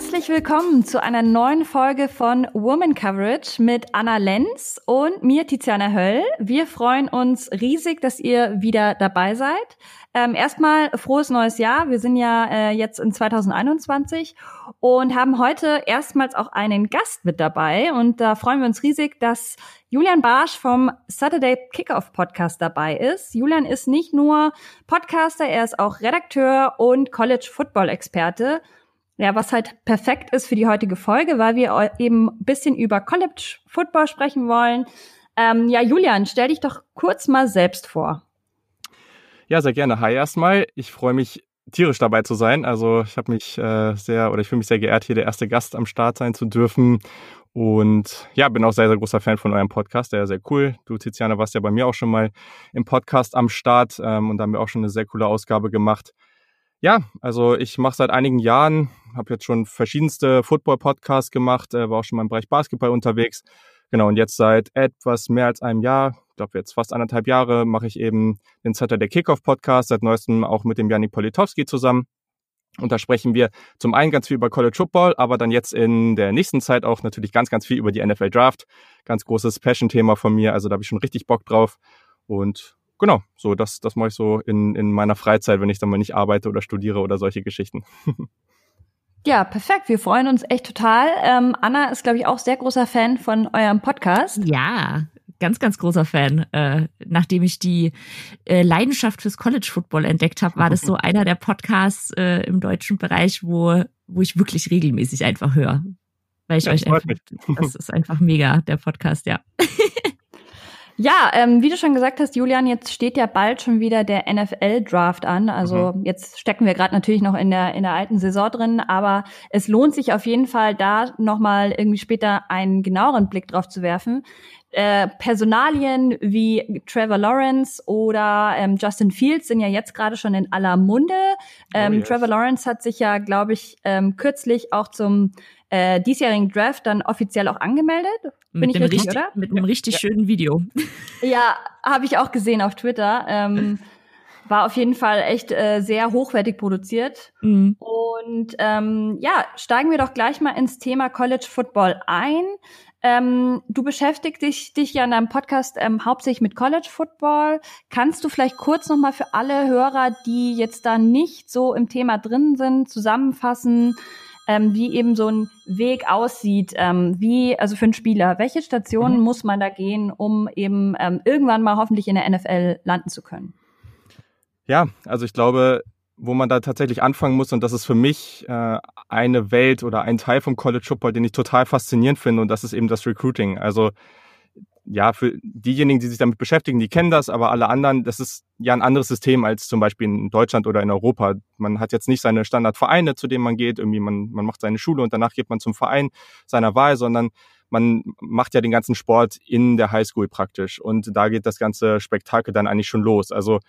Herzlich willkommen zu einer neuen Folge von Woman Coverage mit Anna Lenz und mir, Tiziana Höll. Wir freuen uns riesig, dass ihr wieder dabei seid. Ähm, erstmal frohes neues Jahr. Wir sind ja äh, jetzt in 2021 und haben heute erstmals auch einen Gast mit dabei. Und da freuen wir uns riesig, dass Julian Barsch vom Saturday Kickoff Podcast dabei ist. Julian ist nicht nur Podcaster, er ist auch Redakteur und College Football Experte. Ja, was halt perfekt ist für die heutige Folge, weil wir eben ein bisschen über College Football sprechen wollen. Ähm, ja, Julian, stell dich doch kurz mal selbst vor. Ja, sehr gerne. Hi erstmal. Ich freue mich tierisch dabei zu sein. Also ich habe mich äh, sehr oder ich fühle mich sehr geehrt, hier der erste Gast am Start sein zu dürfen. Und ja, bin auch sehr, sehr großer Fan von eurem Podcast, der ist sehr cool. Du, Tiziana, warst ja bei mir auch schon mal im Podcast am Start ähm, und da haben wir auch schon eine sehr coole Ausgabe gemacht. Ja, also ich mache seit einigen Jahren, habe jetzt schon verschiedenste Football-Podcasts gemacht, äh, war auch schon mal im Bereich Basketball unterwegs. Genau, und jetzt seit etwas mehr als einem Jahr, ich glaube jetzt fast anderthalb Jahre, mache ich eben den Saturday Kickoff Podcast, seit neuestem auch mit dem Janik Politowski zusammen. Und da sprechen wir zum einen ganz viel über College Football, aber dann jetzt in der nächsten Zeit auch natürlich ganz, ganz viel über die NFL Draft. Ganz großes Passion-Thema von mir, also da habe ich schon richtig Bock drauf. Und genau, so das, das mache ich so in, in meiner Freizeit, wenn ich dann mal nicht arbeite oder studiere oder solche Geschichten. Ja, perfekt. Wir freuen uns echt total. Ähm, Anna ist, glaube ich, auch sehr großer Fan von eurem Podcast. Ja, ganz, ganz großer Fan. Äh, nachdem ich die äh, Leidenschaft fürs College Football entdeckt habe, war das so einer der Podcasts äh, im deutschen Bereich, wo, wo ich wirklich regelmäßig einfach höre. Weil ich ja, euch einfach, das ist einfach mega, der Podcast, ja. Ja, ähm, wie du schon gesagt hast, Julian, jetzt steht ja bald schon wieder der NFL-Draft an. Also mhm. jetzt stecken wir gerade natürlich noch in der in der alten Saison drin, aber es lohnt sich auf jeden Fall, da nochmal irgendwie später einen genaueren Blick drauf zu werfen. Äh, Personalien wie Trevor Lawrence oder ähm, Justin Fields sind ja jetzt gerade schon in aller Munde. Ähm, oh yes. Trevor Lawrence hat sich ja, glaube ich, ähm, kürzlich auch zum äh, diesjährigen Draft dann offiziell auch angemeldet. Bin mit ich richtig, richtig, oder? Mit einem richtig ja. schönen Video. Ja, habe ich auch gesehen auf Twitter. Ähm, war auf jeden Fall echt äh, sehr hochwertig produziert. Mhm. Und ähm, ja, steigen wir doch gleich mal ins Thema College Football ein. Ähm, du beschäftigst dich, dich ja in deinem Podcast ähm, hauptsächlich mit College Football. Kannst du vielleicht kurz nochmal für alle Hörer, die jetzt da nicht so im Thema drin sind, zusammenfassen, ähm, wie eben so ein Weg aussieht, ähm, wie, also für einen Spieler, welche Stationen mhm. muss man da gehen, um eben ähm, irgendwann mal hoffentlich in der NFL landen zu können? Ja, also ich glaube, wo man da tatsächlich anfangen muss, und das ist für mich äh, eine Welt oder ein Teil vom College Football, den ich total faszinierend finde, und das ist eben das Recruiting. Also ja, für diejenigen, die sich damit beschäftigen, die kennen das, aber alle anderen, das ist ja ein anderes System als zum Beispiel in Deutschland oder in Europa. Man hat jetzt nicht seine Standardvereine, zu denen man geht, irgendwie man, man macht seine Schule und danach geht man zum Verein seiner Wahl, sondern man macht ja den ganzen Sport in der Highschool praktisch und da geht das ganze Spektakel dann eigentlich schon los. Also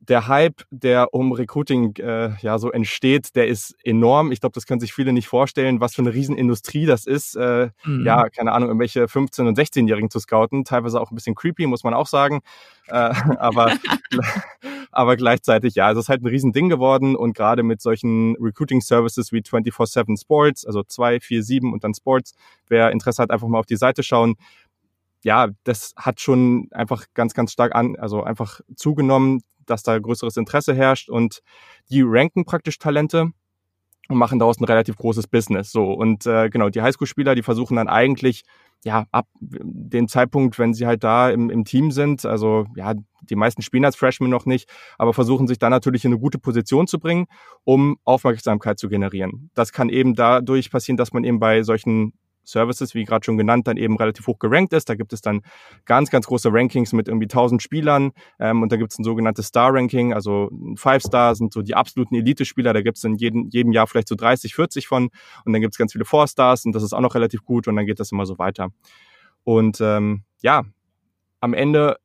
der Hype, der um Recruiting äh, ja so entsteht, der ist enorm. Ich glaube, das können sich viele nicht vorstellen, was für eine Riesenindustrie das ist. Äh, mhm. Ja, keine Ahnung, irgendwelche 15- und 16-Jährigen zu scouten. Teilweise auch ein bisschen creepy, muss man auch sagen. Äh, aber, aber gleichzeitig, ja, also es ist halt ein Riesending geworden und gerade mit solchen Recruiting-Services wie 24-7 Sports, also 2, 4, 7 und dann Sports, wer Interesse hat, einfach mal auf die Seite schauen ja, das hat schon einfach ganz, ganz stark an, also einfach zugenommen dass da größeres Interesse herrscht und die ranken praktisch Talente und machen daraus ein relativ großes Business. So und äh, genau die Highschool-Spieler, die versuchen dann eigentlich ja ab dem Zeitpunkt, wenn sie halt da im, im Team sind, also ja die meisten spielen als Freshmen noch nicht, aber versuchen sich dann natürlich in eine gute Position zu bringen, um Aufmerksamkeit zu generieren. Das kann eben dadurch passieren, dass man eben bei solchen Services, wie gerade schon genannt, dann eben relativ hoch gerankt ist. Da gibt es dann ganz, ganz große Rankings mit irgendwie 1000 Spielern ähm, und da gibt es ein sogenanntes Star-Ranking, also Five Star sind so die absoluten Elite-Spieler, da gibt es in jedem, jedem Jahr vielleicht so 30, 40 von und dann gibt es ganz viele Four Stars und das ist auch noch relativ gut und dann geht das immer so weiter. Und ähm, ja, am Ende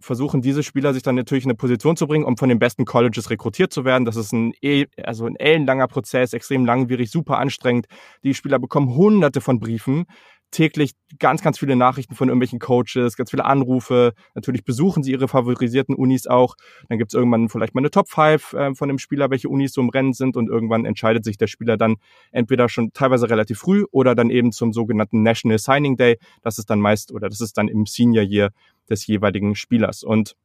versuchen diese Spieler sich dann natürlich in eine Position zu bringen, um von den besten Colleges rekrutiert zu werden. Das ist ein, e, also ein ellenlanger Prozess, extrem langwierig, super anstrengend. Die Spieler bekommen hunderte von Briefen. Täglich ganz, ganz viele Nachrichten von irgendwelchen Coaches, ganz viele Anrufe. Natürlich besuchen sie ihre favorisierten Unis auch. Dann gibt es irgendwann vielleicht mal eine Top 5 äh, von dem Spieler, welche Unis so im Rennen sind und irgendwann entscheidet sich der Spieler dann entweder schon teilweise relativ früh oder dann eben zum sogenannten National Signing Day. Das ist dann meist oder das ist dann im Senior Year des jeweiligen Spielers. Und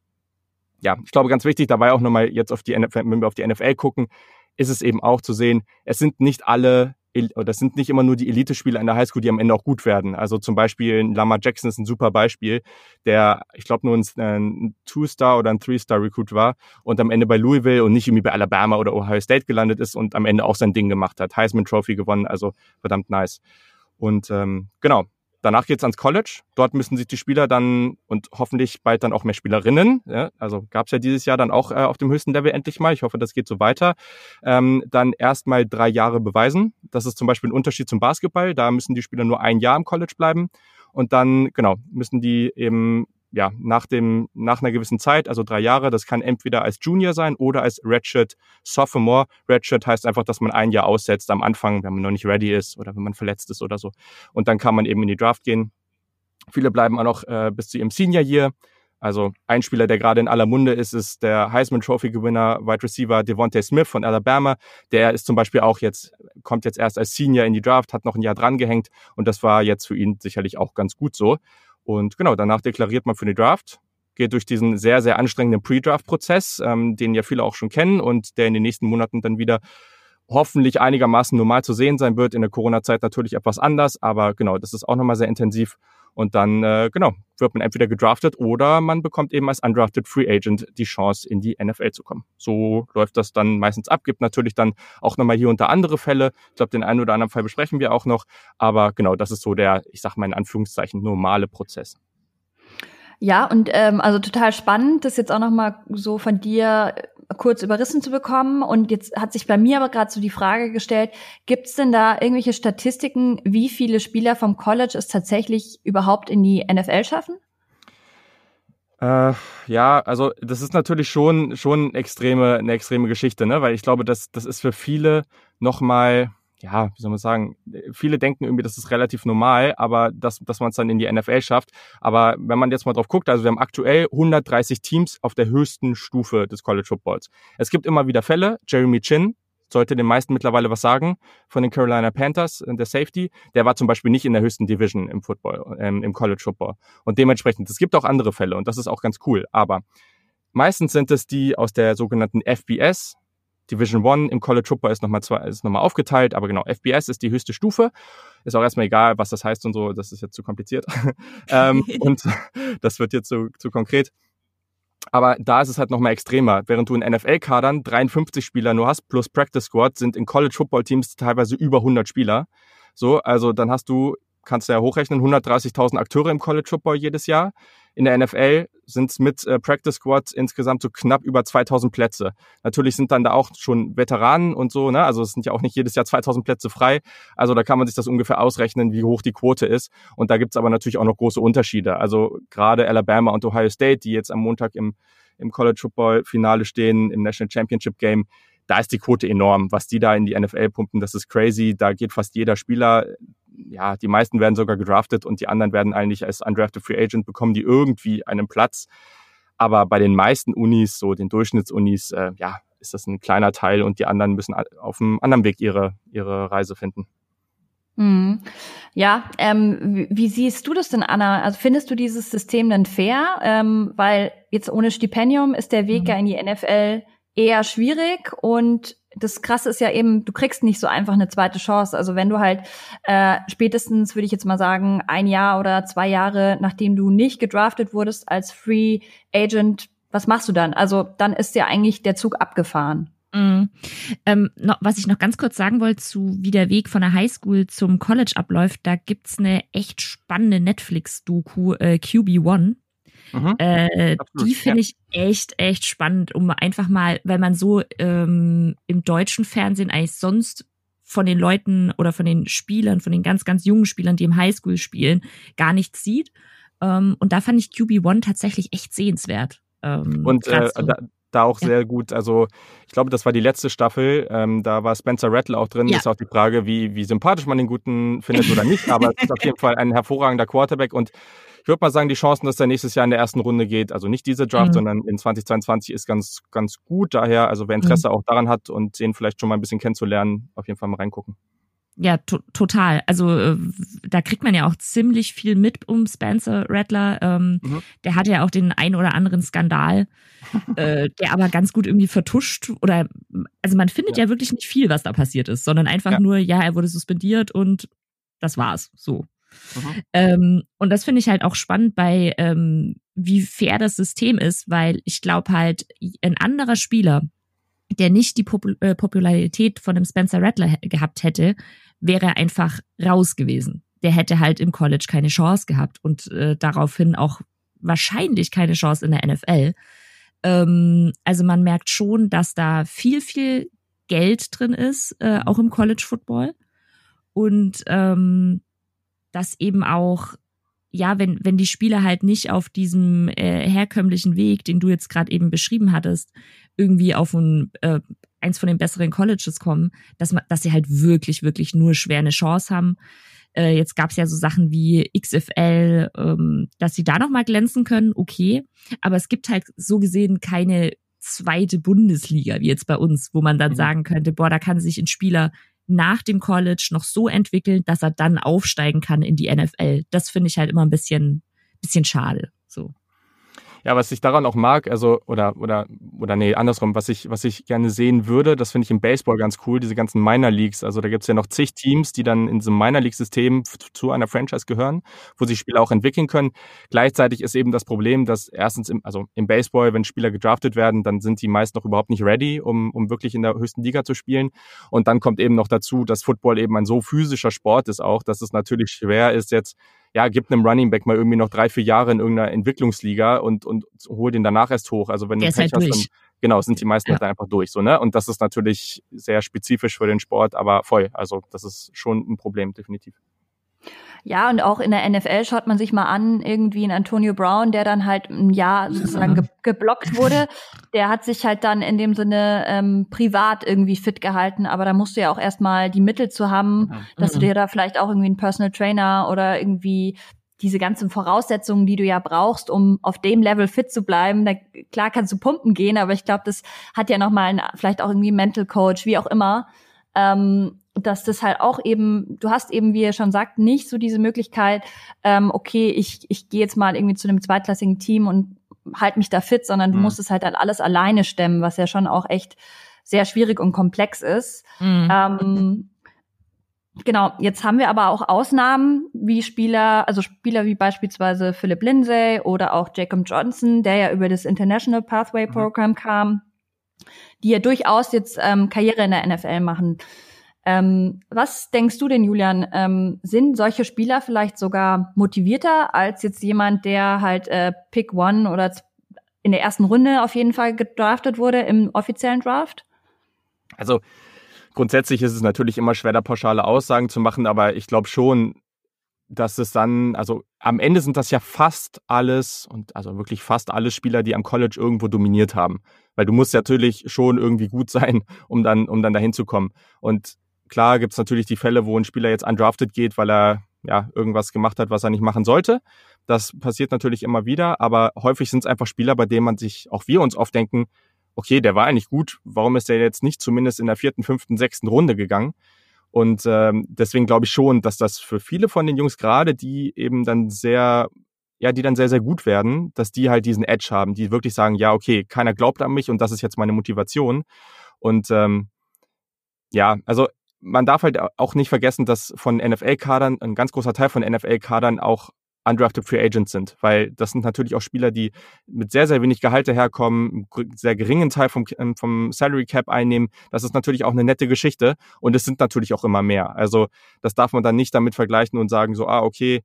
ja, ich glaube, ganz wichtig dabei auch nochmal jetzt auf die NFL, wenn wir auf die NFL gucken, ist es eben auch zu sehen, es sind nicht alle das sind nicht immer nur die Elite-Spieler in der Highschool, die am Ende auch gut werden. Also zum Beispiel Lama Jackson ist ein super Beispiel, der, ich glaube, nur ein, ein Two-Star oder ein Three-Star-Recruit war und am Ende bei Louisville und nicht irgendwie bei Alabama oder Ohio State gelandet ist und am Ende auch sein Ding gemacht hat. Heisman Trophy gewonnen, also verdammt nice. Und ähm, genau, Danach geht's ans College. Dort müssen sich die Spieler dann und hoffentlich bald dann auch mehr Spielerinnen, ja, also gab's ja dieses Jahr dann auch äh, auf dem höchsten Level endlich mal, ich hoffe, das geht so weiter, ähm, dann erstmal drei Jahre beweisen. Das ist zum Beispiel ein Unterschied zum Basketball. Da müssen die Spieler nur ein Jahr im College bleiben und dann, genau, müssen die eben ja, nach dem, nach einer gewissen Zeit, also drei Jahre, das kann entweder als Junior sein oder als Redshirt Sophomore. Redshirt heißt einfach, dass man ein Jahr aussetzt am Anfang, wenn man noch nicht ready ist oder wenn man verletzt ist oder so. Und dann kann man eben in die Draft gehen. Viele bleiben auch noch äh, bis zu ihrem Senior Year. Also ein Spieler, der gerade in aller Munde ist, ist der Heisman Trophy Gewinner, Wide Receiver Devontae Smith von Alabama. Der ist zum Beispiel auch jetzt, kommt jetzt erst als Senior in die Draft, hat noch ein Jahr dran gehängt und das war jetzt für ihn sicherlich auch ganz gut so. Und genau, danach deklariert man für den Draft, geht durch diesen sehr, sehr anstrengenden Pre-Draft-Prozess, ähm, den ja viele auch schon kennen und der in den nächsten Monaten dann wieder hoffentlich einigermaßen normal zu sehen sein wird. In der Corona-Zeit natürlich etwas anders, aber genau, das ist auch nochmal sehr intensiv. Und dann, äh, genau, wird man entweder gedraftet oder man bekommt eben als undrafted Free Agent die Chance, in die NFL zu kommen. So läuft das dann meistens ab. Gibt natürlich dann auch nochmal hier unter andere Fälle. Ich glaube, den einen oder anderen Fall besprechen wir auch noch. Aber genau, das ist so der, ich sag mal in Anführungszeichen, normale Prozess. Ja, und ähm, also total spannend, das jetzt auch noch mal so von dir kurz überrissen zu bekommen. Und jetzt hat sich bei mir aber gerade so die Frage gestellt, gibt es denn da irgendwelche Statistiken, wie viele Spieler vom College es tatsächlich überhaupt in die NFL schaffen? Äh, ja, also das ist natürlich schon schon extreme eine extreme Geschichte, ne? Weil ich glaube, das das ist für viele noch mal ja, wie soll man sagen, viele denken irgendwie, das ist relativ normal, aber dass, dass man es dann in die NFL schafft. Aber wenn man jetzt mal drauf guckt, also wir haben aktuell 130 Teams auf der höchsten Stufe des College Footballs. Es gibt immer wieder Fälle. Jeremy Chin sollte den meisten mittlerweile was sagen von den Carolina Panthers, der Safety. Der war zum Beispiel nicht in der höchsten Division im Football, ähm, im College Football. Und dementsprechend, es gibt auch andere Fälle und das ist auch ganz cool. Aber meistens sind es die aus der sogenannten FBS, Division One im College Football ist nochmal zwei, ist nochmal aufgeteilt, aber genau, FBS ist die höchste Stufe. Ist auch erstmal egal, was das heißt und so, das ist jetzt zu kompliziert. ähm, und das wird jetzt zu, zu konkret. Aber da ist es halt nochmal extremer. Während du in NFL-Kadern 53 Spieler nur hast, plus Practice Squad, sind in College Football Teams teilweise über 100 Spieler. So, also dann hast du, kannst du ja hochrechnen, 130.000 Akteure im College Football jedes Jahr. In der NFL sind es mit äh, Practice Squads insgesamt so knapp über 2000 Plätze. Natürlich sind dann da auch schon Veteranen und so, ne? Also es sind ja auch nicht jedes Jahr 2000 Plätze frei. Also da kann man sich das ungefähr ausrechnen, wie hoch die Quote ist. Und da gibt's aber natürlich auch noch große Unterschiede. Also gerade Alabama und Ohio State, die jetzt am Montag im, im College Football Finale stehen, im National Championship Game, da ist die Quote enorm. Was die da in die NFL pumpen, das ist crazy. Da geht fast jeder Spieler ja, die meisten werden sogar gedraftet und die anderen werden eigentlich als undrafted Free Agent bekommen, die irgendwie einen Platz. Aber bei den meisten Unis, so den Durchschnittsunis, äh, ja, ist das ein kleiner Teil und die anderen müssen auf einem anderen Weg ihre, ihre Reise finden. Mhm. Ja, ähm, wie, siehst du das denn, Anna? Also findest du dieses System denn fair? Ähm, weil jetzt ohne Stipendium ist der Weg mhm. ja in die NFL eher schwierig und das Krasse ist ja eben, du kriegst nicht so einfach eine zweite Chance. Also wenn du halt äh, spätestens, würde ich jetzt mal sagen, ein Jahr oder zwei Jahre, nachdem du nicht gedraftet wurdest als Free Agent, was machst du dann? Also dann ist ja eigentlich der Zug abgefahren. Mhm. Ähm, noch, was ich noch ganz kurz sagen wollte zu wie der Weg von der Highschool zum College abläuft, da gibt's eine echt spannende Netflix-Doku, äh, QB1. Mhm. Äh, die finde ich echt, echt spannend, um einfach mal, weil man so ähm, im deutschen Fernsehen eigentlich sonst von den Leuten oder von den Spielern, von den ganz, ganz jungen Spielern, die im Highschool spielen, gar nichts sieht. Ähm, und da fand ich QB1 tatsächlich echt sehenswert. Ähm, und äh, so. da, da auch ja. sehr gut. Also ich glaube, das war die letzte Staffel. Ähm, da war Spencer Rattle auch drin. Ja. Ist auch die Frage, wie, wie sympathisch man den Guten findet oder nicht. Aber es ist auf jeden Fall ein hervorragender Quarterback. Und ich würde mal sagen, die Chancen, dass er nächstes Jahr in der ersten Runde geht, also nicht diese Draft, mhm. sondern in 2022 ist ganz, ganz gut. Daher, also wer Interesse mhm. auch daran hat und den vielleicht schon mal ein bisschen kennenzulernen, auf jeden Fall mal reingucken. Ja, to total. Also äh, da kriegt man ja auch ziemlich viel mit um Spencer Rattler. Ähm, mhm. Der hatte ja auch den ein oder anderen Skandal, äh, der aber ganz gut irgendwie vertuscht oder also man findet ja, ja wirklich nicht viel, was da passiert ist, sondern einfach ja. nur, ja, er wurde suspendiert und das war's. So. Mhm. Ähm, und das finde ich halt auch spannend bei, ähm, wie fair das System ist, weil ich glaube halt, ein anderer Spieler, der nicht die Popul äh, Popularität von dem Spencer Rattler gehabt hätte, wäre einfach raus gewesen. Der hätte halt im College keine Chance gehabt und äh, daraufhin auch wahrscheinlich keine Chance in der NFL. Ähm, also man merkt schon, dass da viel, viel Geld drin ist, äh, auch im College Football. Und ähm, dass eben auch, ja, wenn, wenn die Spieler halt nicht auf diesem äh, herkömmlichen Weg, den du jetzt gerade eben beschrieben hattest, irgendwie auf ein äh, eins von den besseren Colleges kommen, dass man, dass sie halt wirklich, wirklich nur schwer eine Chance haben. Äh, jetzt gab es ja so Sachen wie XFL, ähm, dass sie da noch mal glänzen können, okay. Aber es gibt halt so gesehen keine zweite Bundesliga wie jetzt bei uns, wo man dann mhm. sagen könnte, boah, da kann sich ein Spieler nach dem College noch so entwickeln, dass er dann aufsteigen kann in die NFL. Das finde ich halt immer ein bisschen, bisschen schade. So. Ja, was ich daran auch mag, also, oder, oder, oder nee, andersrum, was ich, was ich gerne sehen würde, das finde ich im Baseball ganz cool, diese ganzen Minor Leagues. Also da gibt's ja noch zig Teams, die dann in diesem Minor League-System zu einer Franchise gehören, wo sie Spieler auch entwickeln können. Gleichzeitig ist eben das Problem, dass erstens im, also im Baseball, wenn Spieler gedraftet werden, dann sind die meist noch überhaupt nicht ready, um, um wirklich in der höchsten Liga zu spielen. Und dann kommt eben noch dazu, dass Football eben ein so physischer Sport ist auch, dass es natürlich schwer ist, jetzt ja, gibt einem Running Back mal irgendwie noch drei, vier Jahre in irgendeiner Entwicklungsliga und, und hol den danach erst hoch. Also wenn Der du Pech halt hast, dann, genau, sind die meisten ja. halt einfach durch, so, ne? Und das ist natürlich sehr spezifisch für den Sport, aber voll. Also das ist schon ein Problem, definitiv. Ja, und auch in der NFL schaut man sich mal an, irgendwie ein Antonio Brown, der dann halt ein Jahr sozusagen ge geblockt wurde. Der hat sich halt dann in dem Sinne ähm, privat irgendwie fit gehalten, aber da musst du ja auch erstmal die Mittel zu haben, dass du dir da vielleicht auch irgendwie einen Personal Trainer oder irgendwie diese ganzen Voraussetzungen, die du ja brauchst, um auf dem Level fit zu bleiben. Da, klar kannst du pumpen gehen, aber ich glaube, das hat ja nochmal vielleicht auch irgendwie Mental Coach, wie auch immer. Ähm, dass das halt auch eben, du hast eben, wie ihr schon sagt, nicht so diese Möglichkeit, ähm, okay, ich, ich gehe jetzt mal irgendwie zu einem zweitklassigen Team und halt mich da fit, sondern du mhm. musst es halt, halt alles alleine stemmen, was ja schon auch echt sehr schwierig und komplex ist. Mhm. Ähm, genau, jetzt haben wir aber auch Ausnahmen wie Spieler, also Spieler wie beispielsweise Philip Lindsay oder auch Jacob Johnson, der ja über das International Pathway mhm. Program mhm. kam, die ja durchaus jetzt ähm, Karriere in der NFL machen. Ähm, was denkst du denn, Julian? Ähm, sind solche Spieler vielleicht sogar motivierter als jetzt jemand, der halt äh, Pick One oder in der ersten Runde auf jeden Fall gedraftet wurde im offiziellen Draft? Also grundsätzlich ist es natürlich immer schwer, da pauschale Aussagen zu machen, aber ich glaube schon, dass es dann, also am Ende sind das ja fast alles und also wirklich fast alle Spieler, die am College irgendwo dominiert haben. Weil du musst natürlich schon irgendwie gut sein, um dann, um dann dahin zu kommen. Und Klar gibt es natürlich die Fälle, wo ein Spieler jetzt undrafted geht, weil er ja irgendwas gemacht hat, was er nicht machen sollte. Das passiert natürlich immer wieder, aber häufig sind es einfach Spieler, bei denen man sich, auch wir uns oft denken, okay, der war eigentlich gut, warum ist der jetzt nicht zumindest in der vierten, fünften, sechsten Runde gegangen? Und ähm, deswegen glaube ich schon, dass das für viele von den Jungs, gerade die eben dann sehr, ja, die dann sehr, sehr gut werden, dass die halt diesen Edge haben, die wirklich sagen, ja, okay, keiner glaubt an mich und das ist jetzt meine Motivation. Und ähm, ja, also man darf halt auch nicht vergessen, dass von NFL-Kadern, ein ganz großer Teil von NFL-Kadern auch undrafted Free Agents sind, weil das sind natürlich auch Spieler, die mit sehr, sehr wenig Gehalt herkommen, einen sehr geringen Teil vom, ähm, vom Salary Cap einnehmen. Das ist natürlich auch eine nette Geschichte und es sind natürlich auch immer mehr. Also das darf man dann nicht damit vergleichen und sagen so, ah, okay,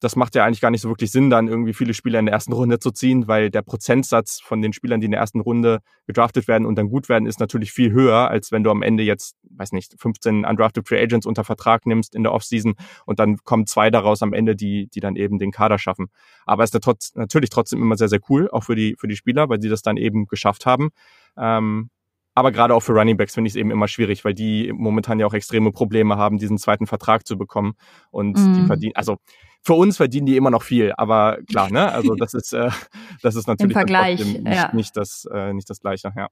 das macht ja eigentlich gar nicht so wirklich Sinn, dann irgendwie viele Spieler in der ersten Runde zu ziehen, weil der Prozentsatz von den Spielern, die in der ersten Runde gedraftet werden und dann gut werden, ist natürlich viel höher, als wenn du am Ende jetzt weiß nicht, 15 undrafted Free Agents unter Vertrag nimmst in der Offseason und dann kommen zwei daraus am Ende, die, die dann eben den Kader schaffen. Aber es ist trotz, natürlich trotzdem immer sehr, sehr cool, auch für die, für die Spieler, weil sie das dann eben geschafft haben. Ähm, aber gerade auch für Running Backs finde ich es eben immer schwierig, weil die momentan ja auch extreme Probleme haben, diesen zweiten Vertrag zu bekommen. Und mm. die mhm. verdienen, also für uns verdienen die immer noch viel, aber klar, ne? Also das ist, äh, das ist natürlich Im Vergleich, nicht, ja. nicht, das, äh, nicht das Gleiche, ja.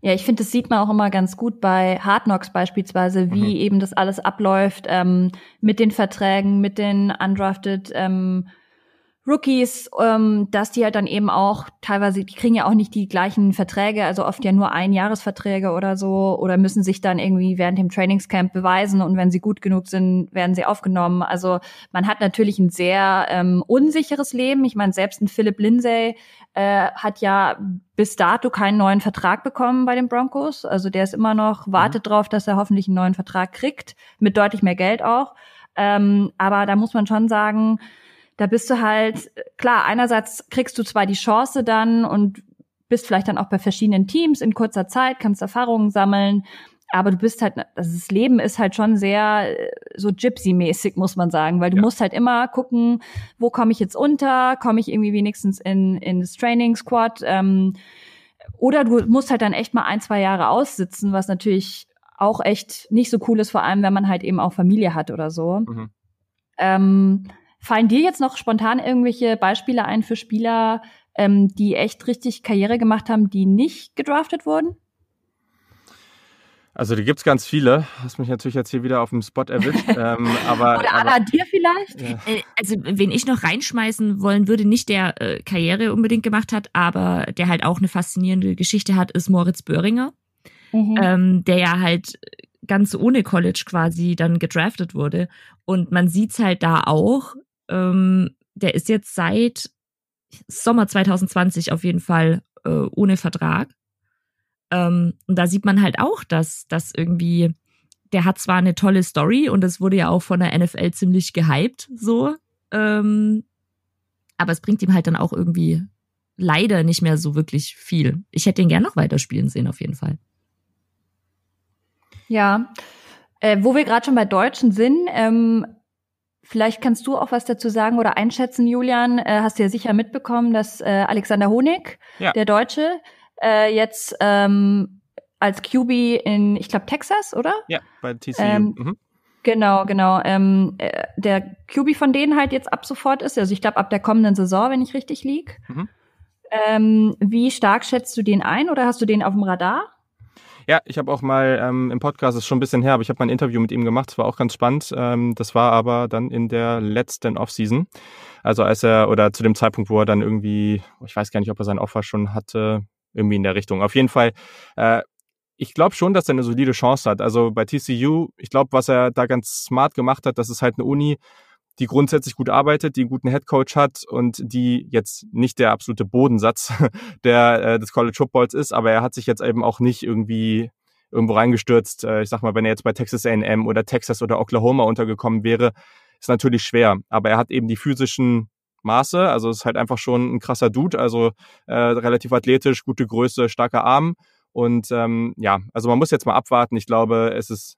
Ja, ich finde, das sieht man auch immer ganz gut bei Hard Knocks beispielsweise, wie mhm. eben das alles abläuft ähm, mit den Verträgen, mit den undrafted ähm, Rookies, ähm, dass die halt dann eben auch teilweise, die kriegen ja auch nicht die gleichen Verträge, also oft ja nur Einjahresverträge oder so, oder müssen sich dann irgendwie während dem Trainingscamp beweisen und wenn sie gut genug sind, werden sie aufgenommen. Also man hat natürlich ein sehr ähm, unsicheres Leben. Ich meine, selbst ein Philip Lindsay äh, hat ja bis dato keinen neuen Vertrag bekommen bei den Broncos. Also der ist immer noch, mhm. wartet mhm. drauf, dass er hoffentlich einen neuen Vertrag kriegt, mit deutlich mehr Geld auch. Ähm, aber da muss man schon sagen, da bist du halt, klar, einerseits kriegst du zwar die Chance dann und bist vielleicht dann auch bei verschiedenen Teams in kurzer Zeit, kannst Erfahrungen sammeln, aber du bist halt, also das Leben ist halt schon sehr äh, so Gypsy-mäßig, muss man sagen, weil du ja. musst halt immer gucken, wo komme ich jetzt unter, komme ich irgendwie wenigstens in, in das Training Squad, ähm, oder du musst halt dann echt mal ein, zwei Jahre aussitzen, was natürlich auch echt nicht so cool ist, vor allem wenn man halt eben auch Familie hat oder so. Mhm. Ähm, Fallen dir jetzt noch spontan irgendwelche Beispiele ein für Spieler, ähm, die echt richtig Karriere gemacht haben, die nicht gedraftet wurden? Also die gibt's ganz viele. Hast mich natürlich jetzt hier wieder auf dem Spot erwischt. ähm, aber, Oder Anna, dir vielleicht? Ja. Äh, also wen ich noch reinschmeißen wollen würde, nicht der äh, Karriere unbedingt gemacht hat, aber der halt auch eine faszinierende Geschichte hat, ist Moritz Böhringer. Mhm. Ähm, der ja halt ganz ohne College quasi dann gedraftet wurde. Und man sieht's halt da auch, ähm, der ist jetzt seit Sommer 2020 auf jeden Fall äh, ohne Vertrag. Ähm, und da sieht man halt auch, dass, dass irgendwie, der hat zwar eine tolle Story und es wurde ja auch von der NFL ziemlich gehypt, so, ähm, aber es bringt ihm halt dann auch irgendwie leider nicht mehr so wirklich viel. Ich hätte ihn gern noch weiterspielen sehen, auf jeden Fall. Ja, äh, wo wir gerade schon bei Deutschen sind, ähm, Vielleicht kannst du auch was dazu sagen oder einschätzen, Julian. Äh, hast du ja sicher mitbekommen, dass äh, Alexander Honig, ja. der Deutsche, äh, jetzt ähm, als QB in, ich glaube, Texas, oder? Ja, bei TCU. Ähm, mhm. Genau, genau. Ähm, äh, der QB von denen halt jetzt ab sofort ist, also ich glaube ab der kommenden Saison, wenn ich richtig lieg. Mhm. Ähm, wie stark schätzt du den ein oder hast du den auf dem Radar? Ja, ich habe auch mal ähm, im Podcast, ist schon ein bisschen her, aber ich habe mal ein Interview mit ihm gemacht. Das war auch ganz spannend. Ähm, das war aber dann in der letzten Offseason. Also als er, oder zu dem Zeitpunkt, wo er dann irgendwie, ich weiß gar nicht, ob er seinen Offer schon hatte, irgendwie in der Richtung. Auf jeden Fall, äh, ich glaube schon, dass er eine solide Chance hat. Also bei TCU, ich glaube, was er da ganz smart gemacht hat, das ist halt eine Uni, die grundsätzlich gut arbeitet, die einen guten Headcoach hat und die jetzt nicht der absolute Bodensatz der, äh, des College Footballs ist, aber er hat sich jetzt eben auch nicht irgendwie irgendwo reingestürzt. Äh, ich sag mal, wenn er jetzt bei Texas A&M oder Texas oder Oklahoma untergekommen wäre, ist natürlich schwer. Aber er hat eben die physischen Maße, also ist halt einfach schon ein krasser Dude, also äh, relativ athletisch, gute Größe, starker Arm. Und ähm, ja, also man muss jetzt mal abwarten. Ich glaube, es ist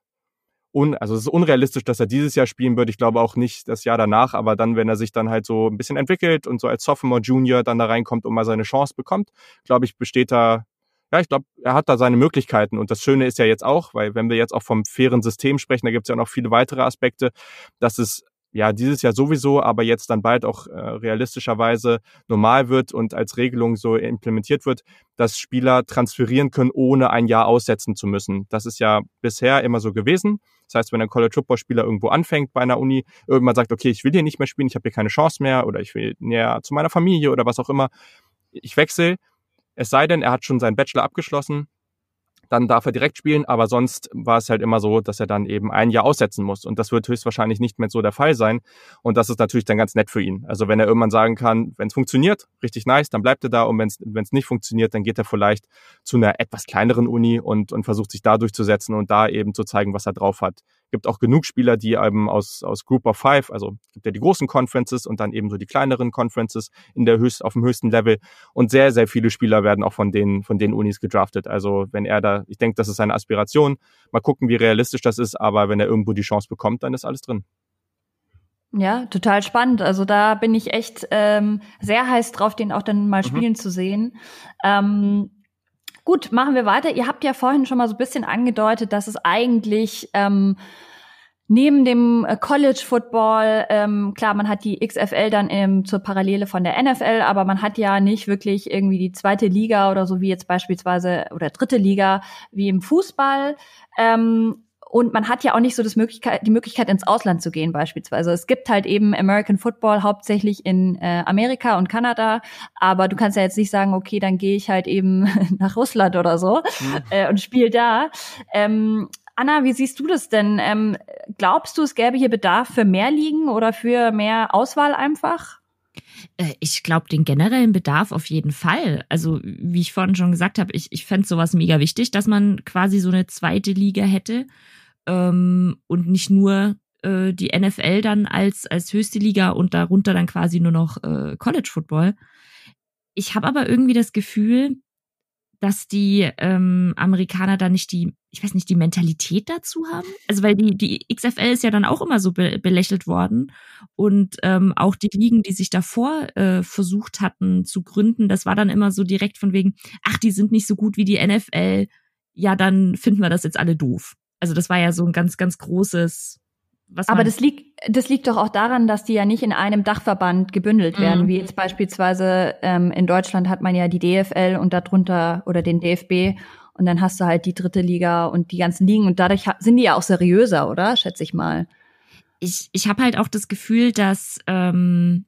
un, also es ist unrealistisch, dass er dieses Jahr spielen wird. Ich glaube auch nicht das Jahr danach, aber dann, wenn er sich dann halt so ein bisschen entwickelt und so als Sophomore, Junior dann da reinkommt und mal seine Chance bekommt, glaube ich, besteht da, ja, ich glaube, er hat da seine Möglichkeiten. Und das Schöne ist ja jetzt auch, weil wenn wir jetzt auch vom fairen System sprechen, da gibt es ja noch viele weitere Aspekte, dass es ja dieses Jahr sowieso, aber jetzt dann bald auch äh, realistischerweise normal wird und als Regelung so implementiert wird, dass Spieler transferieren können, ohne ein Jahr aussetzen zu müssen. Das ist ja bisher immer so gewesen. Das heißt, wenn ein College Football Spieler irgendwo anfängt bei einer Uni, irgendwann sagt, okay, ich will hier nicht mehr spielen, ich habe hier keine Chance mehr oder ich will näher zu meiner Familie oder was auch immer, ich wechsle. Es sei denn, er hat schon seinen Bachelor abgeschlossen, dann darf er direkt spielen, aber sonst war es halt immer so, dass er dann eben ein Jahr aussetzen muss. Und das wird höchstwahrscheinlich nicht mehr so der Fall sein. Und das ist natürlich dann ganz nett für ihn. Also wenn er irgendwann sagen kann, wenn es funktioniert, richtig nice, dann bleibt er da. Und wenn es nicht funktioniert, dann geht er vielleicht zu einer etwas kleineren Uni und, und versucht sich da durchzusetzen und da eben zu zeigen, was er drauf hat. Gibt auch genug Spieler, die eben aus, aus Group of Five, also gibt ja die großen Conferences und dann eben so die kleineren Conferences in der höchst, auf dem höchsten Level. Und sehr, sehr viele Spieler werden auch von den, von den Unis gedraftet. Also wenn er da, ich denke, das ist seine Aspiration. Mal gucken, wie realistisch das ist, aber wenn er irgendwo die Chance bekommt, dann ist alles drin. Ja, total spannend. Also da bin ich echt ähm, sehr heiß drauf, den auch dann mal mhm. spielen zu sehen. Ähm, gut, machen wir weiter. Ihr habt ja vorhin schon mal so ein bisschen angedeutet, dass es eigentlich ähm, neben dem äh, College Football, ähm, klar, man hat die XFL dann ähm, zur Parallele von der NFL, aber man hat ja nicht wirklich irgendwie die zweite Liga oder so wie jetzt beispielsweise oder dritte Liga wie im Fußball. Ähm, und man hat ja auch nicht so das Möglichkeit, die Möglichkeit, ins Ausland zu gehen beispielsweise. Es gibt halt eben American Football hauptsächlich in äh, Amerika und Kanada, aber du kannst ja jetzt nicht sagen, okay, dann gehe ich halt eben nach Russland oder so mhm. äh, und spiele da. Ähm, Anna, wie siehst du das denn? Ähm, glaubst du, es gäbe hier Bedarf für mehr Ligen oder für mehr Auswahl einfach? Äh, ich glaube, den generellen Bedarf auf jeden Fall. Also, wie ich vorhin schon gesagt habe, ich, ich fände sowas mega wichtig, dass man quasi so eine zweite Liga hätte ähm, und nicht nur äh, die NFL dann als, als höchste Liga und darunter dann quasi nur noch äh, College Football. Ich habe aber irgendwie das Gefühl, dass die ähm, Amerikaner da nicht die, ich weiß nicht, die Mentalität dazu haben. Also weil die, die XFL ist ja dann auch immer so be belächelt worden. Und ähm, auch die Ligen, die sich davor äh, versucht hatten zu gründen, das war dann immer so direkt von wegen, ach, die sind nicht so gut wie die NFL, ja, dann finden wir das jetzt alle doof. Also das war ja so ein ganz, ganz großes. Was Aber das liegt, das liegt doch auch daran, dass die ja nicht in einem Dachverband gebündelt mhm. werden, wie jetzt beispielsweise ähm, in Deutschland hat man ja die DFL und darunter oder den DFB und dann hast du halt die dritte Liga und die ganzen Ligen und dadurch sind die ja auch seriöser, oder? Schätze ich mal. Ich, ich habe halt auch das Gefühl, dass, ähm,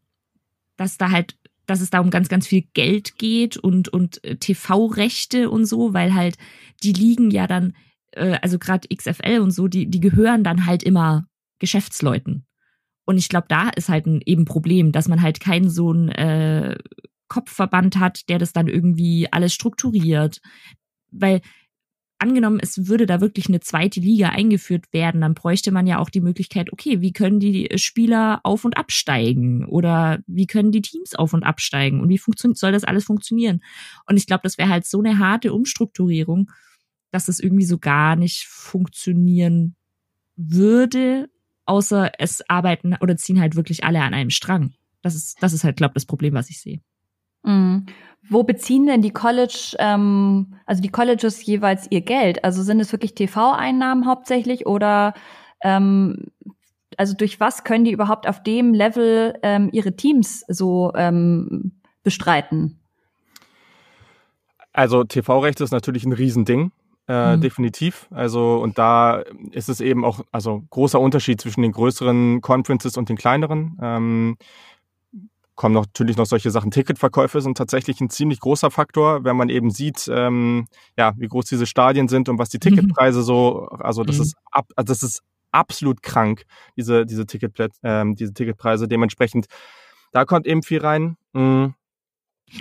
dass da halt dass es da um ganz, ganz viel Geld geht und, und äh, TV-Rechte und so, weil halt die Ligen ja dann äh, also gerade XFL und so, die, die gehören dann halt immer Geschäftsleuten. Und ich glaube, da ist halt ein eben Problem, dass man halt keinen so einen äh, Kopfverband hat, der das dann irgendwie alles strukturiert. Weil angenommen, es würde da wirklich eine zweite Liga eingeführt werden, dann bräuchte man ja auch die Möglichkeit, okay, wie können die Spieler auf und absteigen oder wie können die Teams auf und absteigen und wie soll das alles funktionieren? Und ich glaube, das wäre halt so eine harte Umstrukturierung dass es irgendwie so gar nicht funktionieren würde, außer es arbeiten oder ziehen halt wirklich alle an einem Strang. Das ist, das ist halt, glaube ich, das Problem, was ich sehe. Mhm. Wo beziehen denn die College, ähm, also die Colleges jeweils ihr Geld? Also sind es wirklich TV-Einnahmen hauptsächlich oder ähm, also durch was können die überhaupt auf dem Level ähm, ihre Teams so ähm, bestreiten? Also TV-Recht ist natürlich ein Riesending. Äh, mhm. definitiv. Also, und da ist es eben auch, also großer Unterschied zwischen den größeren Conferences und den kleineren. Ähm, kommen natürlich noch solche Sachen. Ticketverkäufe sind tatsächlich ein ziemlich großer Faktor, wenn man eben sieht, ähm, ja, wie groß diese Stadien sind und was die mhm. Ticketpreise mhm. so, also das mhm. ist ab, also das ist absolut krank, diese, diese Ticketplätze, ähm, diese Ticketpreise. Dementsprechend, da kommt eben viel rein. Mhm.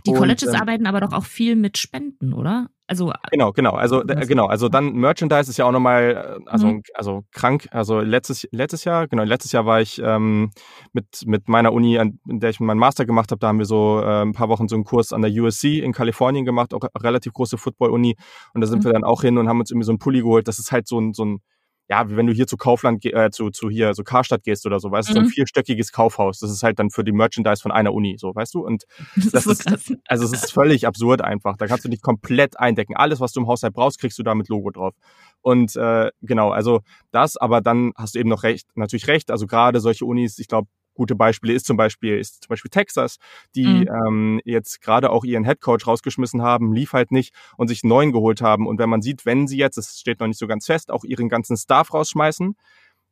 Die Colleges und, ähm, arbeiten aber doch auch viel mit Spenden, oder? Also genau, genau, also äh, genau, also dann Merchandise ist ja auch nochmal, äh, also mhm. also krank. Also letztes letztes Jahr, genau, letztes Jahr war ich ähm, mit mit meiner Uni, an in der ich meinen Master gemacht habe, da haben wir so äh, ein paar Wochen so einen Kurs an der USC in Kalifornien gemacht, auch relativ große Football-Uni, und da sind mhm. wir dann auch hin und haben uns irgendwie so einen Pulli geholt. Das ist halt so ein so ein ja, wie wenn du hier zu Kaufland, äh, zu, zu hier, so Karstadt gehst oder so, weißt du, mhm. so ein mhm. vierstöckiges Kaufhaus. Das ist halt dann für die Merchandise von einer Uni, so, weißt du? Und das, das ist, so also es ist völlig absurd einfach. Da kannst du dich komplett eindecken. Alles, was du im Haushalt brauchst, kriegst du da mit Logo drauf. Und äh, genau, also das, aber dann hast du eben noch recht, natürlich recht. Also gerade solche Unis, ich glaube, gute Beispiele ist zum Beispiel, ist zum Beispiel Texas, die mhm. ähm, jetzt gerade auch ihren Headcoach rausgeschmissen haben, lief halt nicht und sich einen neuen geholt haben. Und wenn man sieht, wenn sie jetzt, es steht noch nicht so ganz fest, auch ihren ganzen Staff rausschmeißen,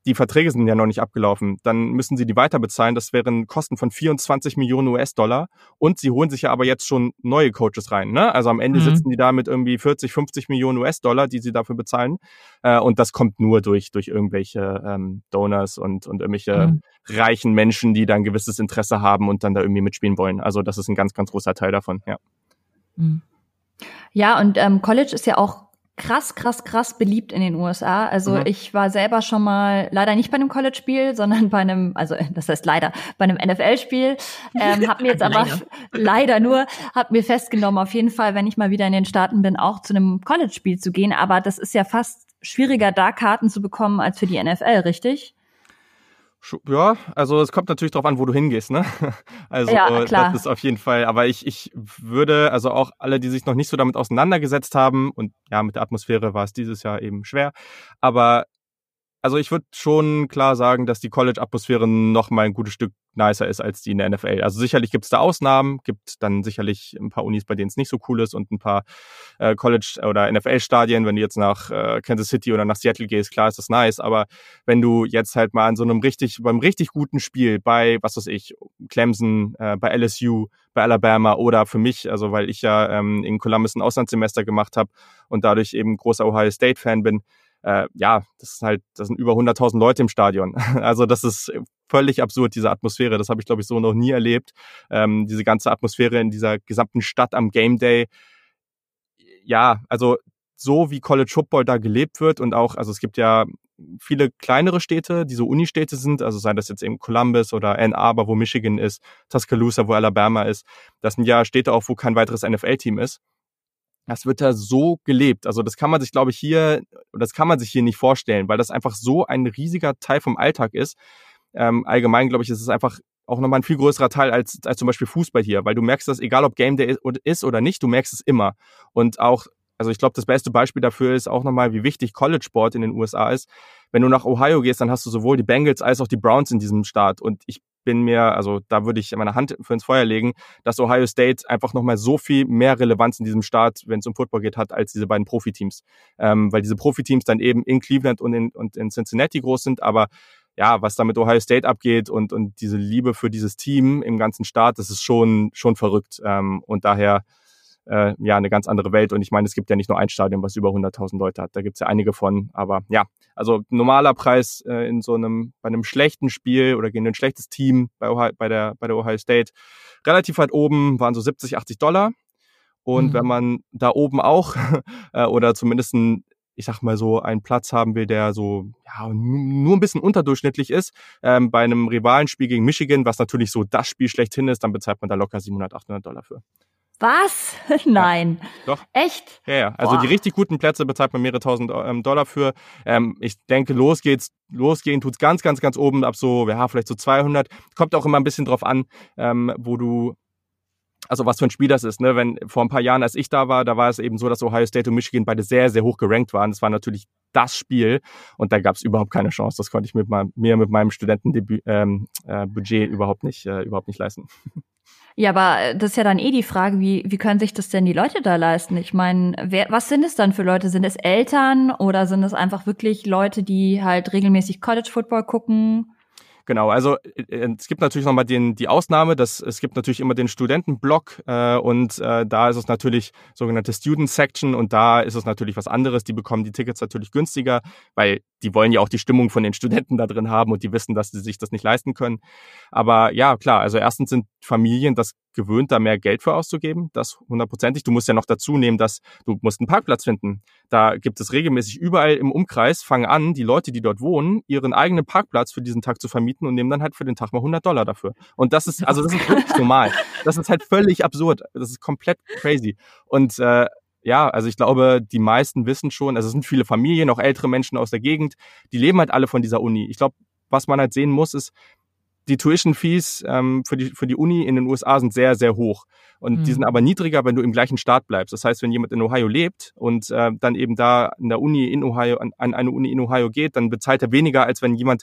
die Verträge sind ja noch nicht abgelaufen, dann müssen sie die weiter bezahlen. Das wären Kosten von 24 Millionen US-Dollar. Und sie holen sich ja aber jetzt schon neue Coaches rein. Ne? Also am Ende mhm. sitzen die da mit irgendwie 40, 50 Millionen US-Dollar, die sie dafür bezahlen. Äh, und das kommt nur durch, durch irgendwelche ähm, Donors und, und irgendwelche mhm. reichen Menschen, die da ein gewisses Interesse haben und dann da irgendwie mitspielen wollen. Also das ist ein ganz, ganz großer Teil davon, ja. Mhm. Ja, und ähm, College ist ja auch krass, krass, krass beliebt in den USA. Also mhm. ich war selber schon mal leider nicht bei einem College-Spiel, sondern bei einem, also das heißt leider, bei einem NFL-Spiel. Ähm, hab mir jetzt aber leider nur, hab mir festgenommen, auf jeden Fall, wenn ich mal wieder in den Staaten bin, auch zu einem College-Spiel zu gehen. Aber das ist ja fast schwieriger, da Karten zu bekommen als für die NFL, richtig? Ja, also es kommt natürlich darauf an, wo du hingehst, ne? Also ja, das ist auf jeden Fall, aber ich, ich würde, also auch alle, die sich noch nicht so damit auseinandergesetzt haben, und ja, mit der Atmosphäre war es dieses Jahr eben schwer, aber also ich würde schon klar sagen, dass die College-Atmosphäre noch mal ein gutes Stück nicer ist als die in der NFL. Also sicherlich gibt es da Ausnahmen, gibt dann sicherlich ein paar Unis, bei denen es nicht so cool ist und ein paar äh, College- oder NFL-Stadien, wenn du jetzt nach äh, Kansas City oder nach Seattle gehst, klar ist das nice, aber wenn du jetzt halt mal an so einem richtig, beim richtig guten Spiel bei, was weiß ich, Clemson, äh, bei LSU, bei Alabama oder für mich, also weil ich ja ähm, in Columbus ein Auslandssemester gemacht habe und dadurch eben großer Ohio State-Fan bin, äh, ja, das ist halt, das sind über 100.000 Leute im Stadion. Also das ist völlig absurd, diese Atmosphäre. Das habe ich, glaube ich, so noch nie erlebt. Ähm, diese ganze Atmosphäre in dieser gesamten Stadt am Game Day. Ja, also so wie College Football da gelebt wird und auch, also es gibt ja viele kleinere Städte, die so Unistädte sind, also sei das jetzt eben Columbus oder Ann Arbor, wo Michigan ist, Tuscaloosa, wo Alabama ist. Das sind ja Städte auch, wo kein weiteres NFL-Team ist das wird da so gelebt. Also das kann man sich, glaube ich, hier, das kann man sich hier nicht vorstellen, weil das einfach so ein riesiger Teil vom Alltag ist. Ähm, allgemein, glaube ich, ist es einfach auch nochmal ein viel größerer Teil als, als zum Beispiel Fußball hier, weil du merkst das, egal ob Game Day ist oder nicht, du merkst es immer. Und auch, also ich glaube, das beste Beispiel dafür ist auch nochmal, wie wichtig College Sport in den USA ist. Wenn du nach Ohio gehst, dann hast du sowohl die Bengals als auch die Browns in diesem Staat. Und ich bin mir, also da würde ich meine Hand für ins Feuer legen, dass Ohio State einfach nochmal so viel mehr Relevanz in diesem Staat, wenn es um Football geht, hat, als diese beiden Profiteams. Ähm, weil diese Profiteams dann eben in Cleveland und in, und in Cincinnati groß sind, aber ja, was da mit Ohio State abgeht und, und diese Liebe für dieses Team im ganzen Staat, das ist schon, schon verrückt. Ähm, und daher äh, ja eine ganz andere Welt. Und ich meine, es gibt ja nicht nur ein Stadion, was über 100.000 Leute hat. Da gibt es ja einige von. Aber ja, also normaler Preis äh, in so einem bei einem schlechten Spiel oder gegen ein schlechtes Team bei, Ohio, bei der bei der Ohio State relativ weit oben waren so 70, 80 Dollar. Und mhm. wenn man da oben auch äh, oder zumindest ein ich sag mal so, einen Platz haben will, der so ja, nur ein bisschen unterdurchschnittlich ist. Ähm, bei einem Rivalenspiel gegen Michigan, was natürlich so das Spiel schlechthin ist, dann bezahlt man da locker 700, 800 Dollar für. Was? Nein. Ja, doch. Echt? Ja, ja. Also Boah. die richtig guten Plätze bezahlt man mehrere tausend ähm, Dollar für. Ähm, ich denke, los geht's, losgehen tut's ganz, ganz, ganz oben ab so, ja, vielleicht so 200. Kommt auch immer ein bisschen drauf an, ähm, wo du also was für ein Spiel das ist. Ne? Wenn vor ein paar Jahren, als ich da war, da war es eben so, dass Ohio State und Michigan beide sehr, sehr hoch gerankt waren. Das war natürlich das Spiel und da gab es überhaupt keine Chance. Das konnte ich mit meinem, mir mit meinem Studentenbudget ähm, äh, überhaupt nicht, äh, überhaupt nicht leisten. Ja, aber äh, das ist ja dann eh die Frage, wie, wie können sich das denn die Leute da leisten? Ich meine, was sind es dann für Leute? Sind es Eltern oder sind es einfach wirklich Leute, die halt regelmäßig College Football gucken? Genau, also äh, äh, es gibt natürlich nochmal den, die Ausnahme, dass es gibt natürlich immer den Studentenblock äh, und äh, da ist es natürlich sogenannte Student Section und da ist es natürlich was anderes. Die bekommen die Tickets natürlich günstiger, weil die wollen ja auch die Stimmung von den Studenten da drin haben und die wissen, dass sie sich das nicht leisten können. Aber ja, klar, also erstens sind Familien das gewöhnt, da mehr Geld für auszugeben, das hundertprozentig. Du musst ja noch dazu nehmen, dass du musst einen Parkplatz finden. Da gibt es regelmäßig überall im Umkreis, fangen an, die Leute, die dort wohnen, ihren eigenen Parkplatz für diesen Tag zu vermieten und nehmen dann halt für den Tag mal 100 Dollar dafür. Und das ist, also das ist wirklich normal. Das ist halt völlig absurd. Das ist komplett crazy. Und äh, ja, also ich glaube, die meisten wissen schon, also es sind viele Familien, auch ältere Menschen aus der Gegend, die leben halt alle von dieser Uni. Ich glaube, was man halt sehen muss, ist, die Tuition Fees ähm, für, die, für die Uni in den USA sind sehr, sehr hoch. Und mhm. die sind aber niedriger, wenn du im gleichen Staat bleibst. Das heißt, wenn jemand in Ohio lebt und äh, dann eben da in der Uni in Ohio, an, an eine Uni in Ohio geht, dann bezahlt er weniger, als wenn jemand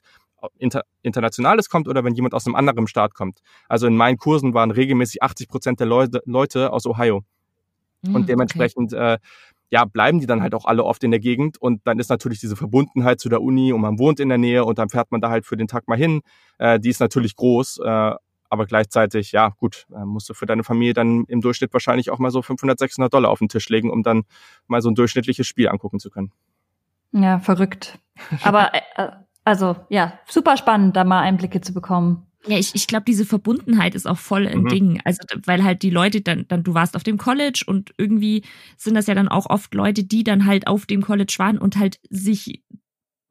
inter, Internationales kommt oder wenn jemand aus einem anderen Staat kommt. Also in meinen Kursen waren regelmäßig 80 Prozent der Leute, Leute aus Ohio. Mhm, und dementsprechend okay. äh, ja, bleiben die dann halt auch alle oft in der Gegend und dann ist natürlich diese Verbundenheit zu der Uni und man wohnt in der Nähe und dann fährt man da halt für den Tag mal hin. Äh, die ist natürlich groß, äh, aber gleichzeitig, ja, gut, äh, musst du für deine Familie dann im Durchschnitt wahrscheinlich auch mal so 500, 600 Dollar auf den Tisch legen, um dann mal so ein durchschnittliches Spiel angucken zu können. Ja, verrückt. Aber äh, also ja, super spannend, da mal Einblicke zu bekommen. Ja, ich, ich glaube, diese Verbundenheit ist auch voll ein mhm. Ding. Also, weil halt die Leute dann, dann, du warst auf dem College und irgendwie sind das ja dann auch oft Leute, die dann halt auf dem College waren und halt sich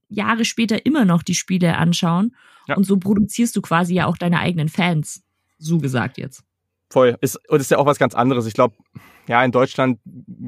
Jahre später immer noch die Spiele anschauen. Ja. Und so produzierst du quasi ja auch deine eigenen Fans. So gesagt jetzt. Voll. Ist, und ist ja auch was ganz anderes. Ich glaube, ja, in Deutschland,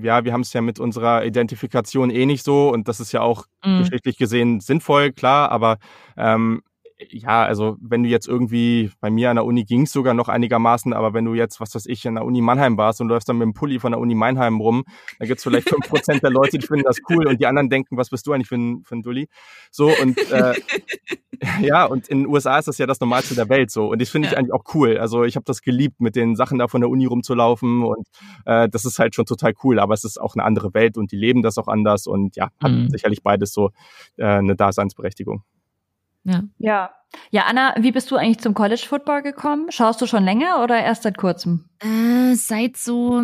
ja, wir haben es ja mit unserer Identifikation eh nicht so und das ist ja auch mhm. geschichtlich gesehen sinnvoll, klar, aber ähm, ja, also wenn du jetzt irgendwie, bei mir an der Uni ging es sogar noch einigermaßen, aber wenn du jetzt, was weiß ich, an der Uni Mannheim warst und läufst dann mit dem Pulli von der Uni Mannheim rum, dann gibt's vielleicht fünf Prozent der Leute, die finden das cool und die anderen denken, was bist du eigentlich für ein, für ein Dulli? So und äh, ja, und in den USA ist das ja das Normalste der Welt so und das finde ich ja. eigentlich auch cool. Also ich habe das geliebt, mit den Sachen da von der Uni rumzulaufen und äh, das ist halt schon total cool, aber es ist auch eine andere Welt und die leben das auch anders und ja, hat mhm. sicherlich beides so äh, eine Daseinsberechtigung. Ja. ja. Ja, Anna, wie bist du eigentlich zum College Football gekommen? Schaust du schon länger oder erst seit kurzem? Äh, seit so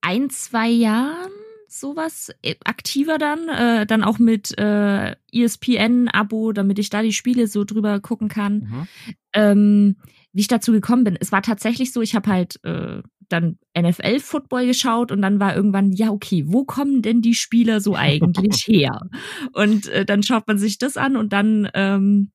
ein, zwei Jahren sowas äh, aktiver dann, äh, dann auch mit äh, ESPN-Abo, damit ich da die Spiele so drüber gucken kann. Mhm. Ähm, wie ich dazu gekommen bin. Es war tatsächlich so, ich habe halt äh, dann NFL-Football geschaut und dann war irgendwann, ja, okay, wo kommen denn die Spieler so eigentlich her? Und äh, dann schaut man sich das an und dann ähm,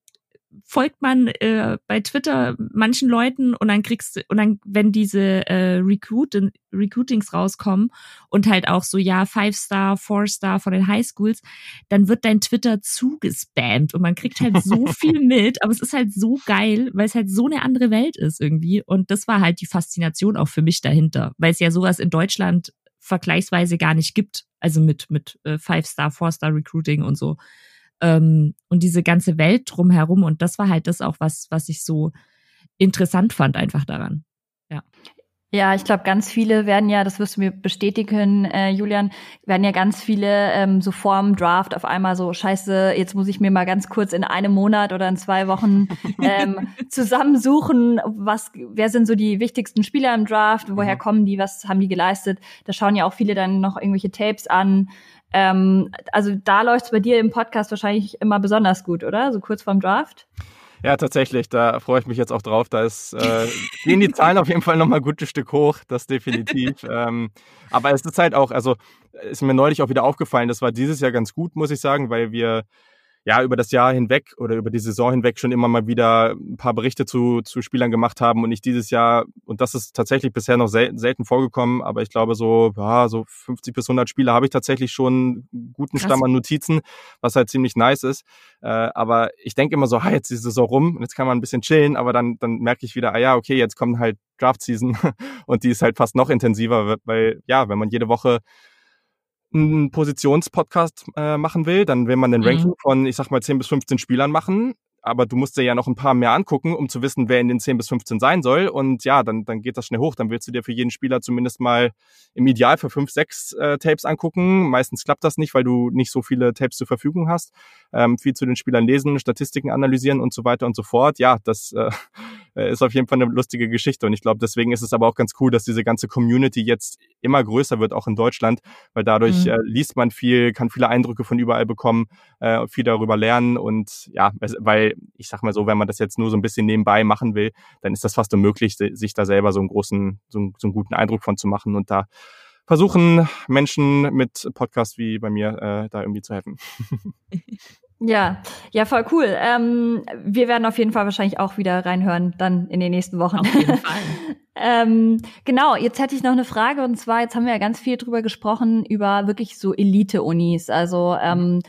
folgt man äh, bei Twitter manchen Leuten und dann kriegst du, und dann, wenn diese äh, Recruit Recruitings rauskommen und halt auch so, ja, Five-Star, Four-Star von den Highschools, dann wird dein Twitter zugespammt und man kriegt halt so viel mit, aber es ist halt so geil, weil es halt so eine andere Welt ist irgendwie. Und das war halt die Faszination auch für mich dahinter, weil es ja sowas in Deutschland vergleichsweise gar nicht gibt. Also mit, mit äh, Five-Star, Four-Star Recruiting und so ähm, und diese ganze Welt drumherum. Und das war halt das auch, was, was ich so interessant fand einfach daran. Ja. Ja, ich glaube, ganz viele werden ja, das wirst du mir bestätigen, äh, Julian, werden ja ganz viele ähm, so vorm Draft auf einmal so, scheiße, jetzt muss ich mir mal ganz kurz in einem Monat oder in zwei Wochen ähm, zusammensuchen, was, wer sind so die wichtigsten Spieler im Draft, woher mhm. kommen die, was haben die geleistet. Da schauen ja auch viele dann noch irgendwelche Tapes an, ähm, also da läuft's bei dir im Podcast wahrscheinlich immer besonders gut, oder? So kurz vorm Draft? Ja, tatsächlich. Da freue ich mich jetzt auch drauf. Da ist, äh, gehen die Zahlen auf jeden Fall nochmal ein gutes Stück hoch, das definitiv. ähm, aber es ist halt auch, also ist mir neulich auch wieder aufgefallen, das war dieses Jahr ganz gut, muss ich sagen, weil wir ja über das Jahr hinweg oder über die Saison hinweg schon immer mal wieder ein paar Berichte zu, zu Spielern gemacht haben und ich dieses Jahr, und das ist tatsächlich bisher noch selten, selten vorgekommen, aber ich glaube so, ja, so 50 bis 100 Spieler habe ich tatsächlich schon einen guten Krass. Stamm an Notizen, was halt ziemlich nice ist. Äh, aber ich denke immer so, ha, jetzt ist die Saison rum und jetzt kann man ein bisschen chillen, aber dann, dann merke ich wieder, ah ja, okay, jetzt kommt halt Draft Season und die ist halt fast noch intensiver, weil ja, wenn man jede Woche einen Positionspodcast äh, machen will, dann will man ein mhm. Ranking von, ich sag mal, 10 bis 15 Spielern machen aber du musst dir ja noch ein paar mehr angucken, um zu wissen, wer in den 10 bis 15 sein soll. Und ja, dann, dann geht das schnell hoch. Dann willst du dir für jeden Spieler zumindest mal im Ideal für fünf, sechs äh, Tapes angucken. Meistens klappt das nicht, weil du nicht so viele Tapes zur Verfügung hast. Ähm, viel zu den Spielern lesen, Statistiken analysieren und so weiter und so fort. Ja, das äh, ist auf jeden Fall eine lustige Geschichte. Und ich glaube, deswegen ist es aber auch ganz cool, dass diese ganze Community jetzt immer größer wird, auch in Deutschland, weil dadurch mhm. äh, liest man viel, kann viele Eindrücke von überall bekommen, äh, viel darüber lernen und ja, weil ich sag mal so, wenn man das jetzt nur so ein bisschen nebenbei machen will, dann ist das fast unmöglich, sich da selber so einen großen, so einen, so einen guten Eindruck von zu machen und da versuchen Menschen mit Podcasts wie bei mir äh, da irgendwie zu helfen. Ja, ja, voll cool. Ähm, wir werden auf jeden Fall wahrscheinlich auch wieder reinhören, dann in den nächsten Wochen. Auf jeden Fall. ähm, genau, jetzt hätte ich noch eine Frage und zwar, jetzt haben wir ja ganz viel drüber gesprochen, über wirklich so Elite-Unis. Also ähm,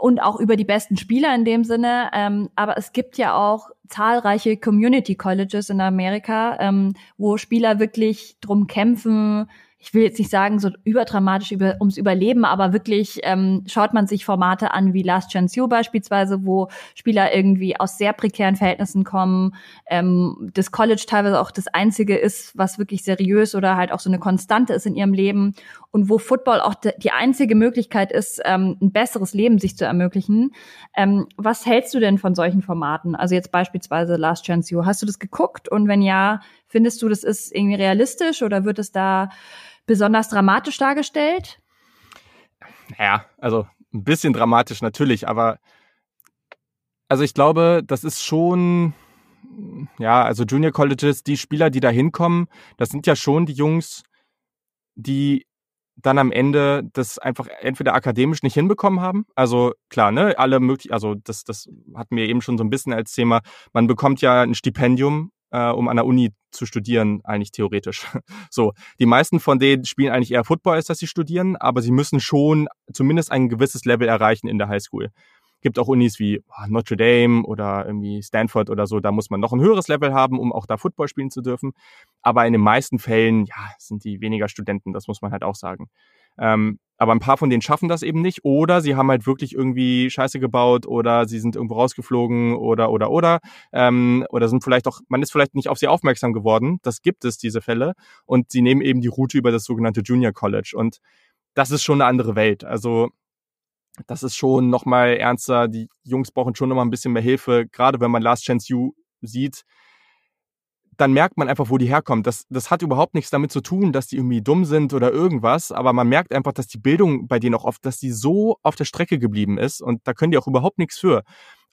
und auch über die besten Spieler in dem Sinne. Ähm, aber es gibt ja auch zahlreiche Community Colleges in Amerika, ähm, wo Spieler wirklich drum kämpfen, ich will jetzt nicht sagen, so überdramatisch über, ums Überleben, aber wirklich ähm, schaut man sich Formate an wie Last Chance You beispielsweise, wo Spieler irgendwie aus sehr prekären Verhältnissen kommen, ähm, das College teilweise auch das einzige ist, was wirklich seriös oder halt auch so eine Konstante ist in ihrem Leben und wo Football auch die einzige Möglichkeit ist, ähm, ein besseres Leben sich zu ermöglichen. Ähm, was hältst du denn von solchen Formaten? Also jetzt beispielsweise Last Chance You. Hast du das geguckt? Und wenn ja, findest du, das ist irgendwie realistisch oder wird es da besonders dramatisch dargestellt? Ja, also ein bisschen dramatisch natürlich, aber Also ich glaube, das ist schon, ja, also Junior Colleges, die Spieler, die da hinkommen, das sind ja schon die Jungs, die dann am Ende das einfach entweder akademisch nicht hinbekommen haben. Also klar, ne, alle möglich, also das, das hatten wir eben schon so ein bisschen als Thema. Man bekommt ja ein Stipendium, äh, um an der Uni zu studieren, eigentlich theoretisch. So, die meisten von denen spielen eigentlich eher Football, als dass sie studieren, aber sie müssen schon zumindest ein gewisses Level erreichen in der Highschool gibt auch Unis wie Notre Dame oder irgendwie Stanford oder so, da muss man noch ein höheres Level haben, um auch da Football spielen zu dürfen. Aber in den meisten Fällen, ja, sind die weniger Studenten, das muss man halt auch sagen. Ähm, aber ein paar von denen schaffen das eben nicht oder sie haben halt wirklich irgendwie Scheiße gebaut oder sie sind irgendwo rausgeflogen oder oder oder ähm, oder sind vielleicht auch, man ist vielleicht nicht auf sie aufmerksam geworden. Das gibt es, diese Fälle. Und sie nehmen eben die Route über das sogenannte Junior College. Und das ist schon eine andere Welt. Also das ist schon nochmal ernster. Die Jungs brauchen schon nochmal ein bisschen mehr Hilfe, gerade wenn man Last Chance You sieht. Dann merkt man einfach, wo die herkommen. Das, das hat überhaupt nichts damit zu tun, dass die irgendwie dumm sind oder irgendwas, aber man merkt einfach, dass die Bildung bei denen auch oft, dass die so auf der Strecke geblieben ist und da können die auch überhaupt nichts für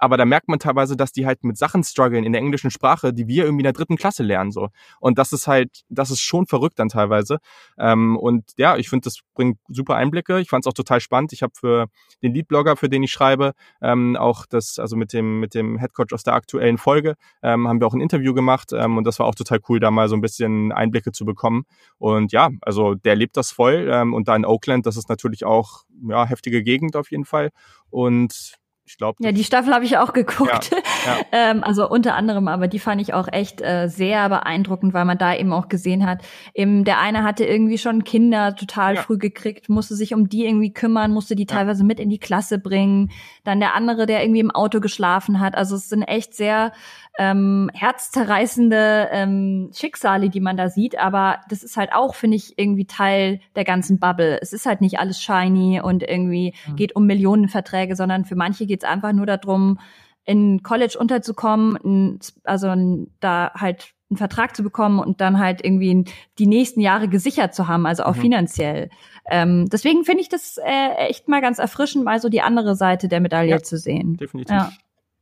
aber da merkt man teilweise, dass die halt mit Sachen strugglen in der englischen Sprache, die wir irgendwie in der dritten Klasse lernen so. Und das ist halt, das ist schon verrückt dann teilweise. Ähm, und ja, ich finde, das bringt super Einblicke. Ich fand es auch total spannend. Ich habe für den Leadblogger, für den ich schreibe, ähm, auch das, also mit dem mit dem Headcoach aus der aktuellen Folge, ähm, haben wir auch ein Interview gemacht ähm, und das war auch total cool, da mal so ein bisschen Einblicke zu bekommen. Und ja, also der lebt das voll ähm, und da in Oakland, das ist natürlich auch ja heftige Gegend auf jeden Fall. Und ich glaube. Ja, die Staffel habe ich auch geguckt. Ja, ja. ähm, also unter anderem, aber die fand ich auch echt äh, sehr beeindruckend, weil man da eben auch gesehen hat, eben der eine hatte irgendwie schon Kinder total ja. früh gekriegt, musste sich um die irgendwie kümmern, musste die teilweise mit in die Klasse bringen. Dann der andere, der irgendwie im Auto geschlafen hat. Also es sind echt sehr ähm, herzzerreißende ähm, Schicksale, die man da sieht. Aber das ist halt auch, finde ich, irgendwie Teil der ganzen Bubble. Es ist halt nicht alles shiny und irgendwie mhm. geht um Millionenverträge, sondern für manche geht es einfach nur darum, in College unterzukommen, also da halt einen Vertrag zu bekommen und dann halt irgendwie die nächsten Jahre gesichert zu haben, also auch mhm. finanziell. Ähm, deswegen finde ich das äh, echt mal ganz erfrischend, mal so die andere Seite der Medaille ja, zu sehen. Definitiv. Ja.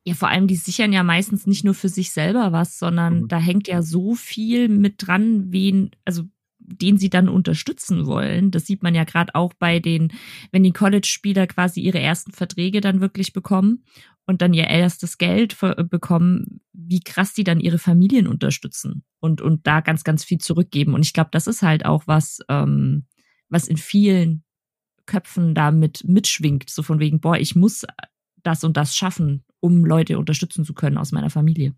Ja, vor allem, die sichern ja meistens nicht nur für sich selber was, sondern mhm. da hängt ja so viel mit dran, wen, also den sie dann unterstützen wollen. Das sieht man ja gerade auch bei den, wenn die College-Spieler quasi ihre ersten Verträge dann wirklich bekommen und dann ihr erstes Geld bekommen, wie krass die dann ihre Familien unterstützen und, und da ganz, ganz viel zurückgeben. Und ich glaube, das ist halt auch was, ähm, was in vielen Köpfen damit mitschwingt, so von wegen, boah, ich muss das und das schaffen, um Leute unterstützen zu können aus meiner Familie.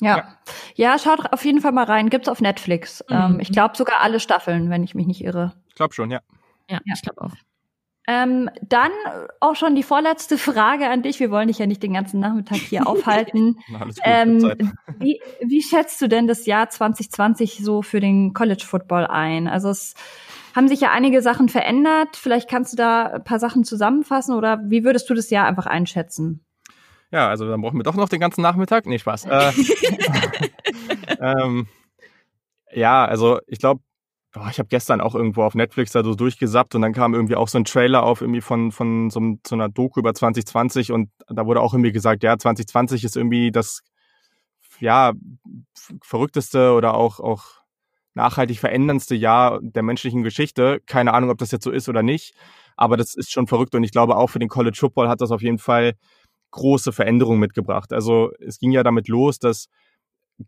Ja. ja, schaut auf jeden Fall mal rein. Gibt's auf Netflix. Mhm. Ähm, ich glaube sogar alle Staffeln, wenn ich mich nicht irre. Ich glaube schon, ja. Ja, ja. ich glaube auch. Ähm, dann auch schon die vorletzte Frage an dich. Wir wollen dich ja nicht den ganzen Nachmittag hier aufhalten. Na, gut, ähm, wie, wie schätzt du denn das Jahr 2020 so für den College Football ein? Also es haben sich ja einige Sachen verändert. Vielleicht kannst du da ein paar Sachen zusammenfassen oder wie würdest du das Jahr einfach einschätzen? Ja, also dann brauchen wir doch noch den ganzen Nachmittag. Nee, Spaß. Äh, ähm, ja, also ich glaube, ich habe gestern auch irgendwo auf Netflix da so durchgesappt und dann kam irgendwie auch so ein Trailer auf irgendwie von, von so, so einer Doku über 2020 und da wurde auch irgendwie gesagt, ja, 2020 ist irgendwie das ja verrückteste oder auch auch nachhaltig veränderndste Jahr der menschlichen Geschichte. Keine Ahnung, ob das jetzt so ist oder nicht, aber das ist schon verrückt und ich glaube auch für den College Football hat das auf jeden Fall große Veränderungen mitgebracht. Also es ging ja damit los, dass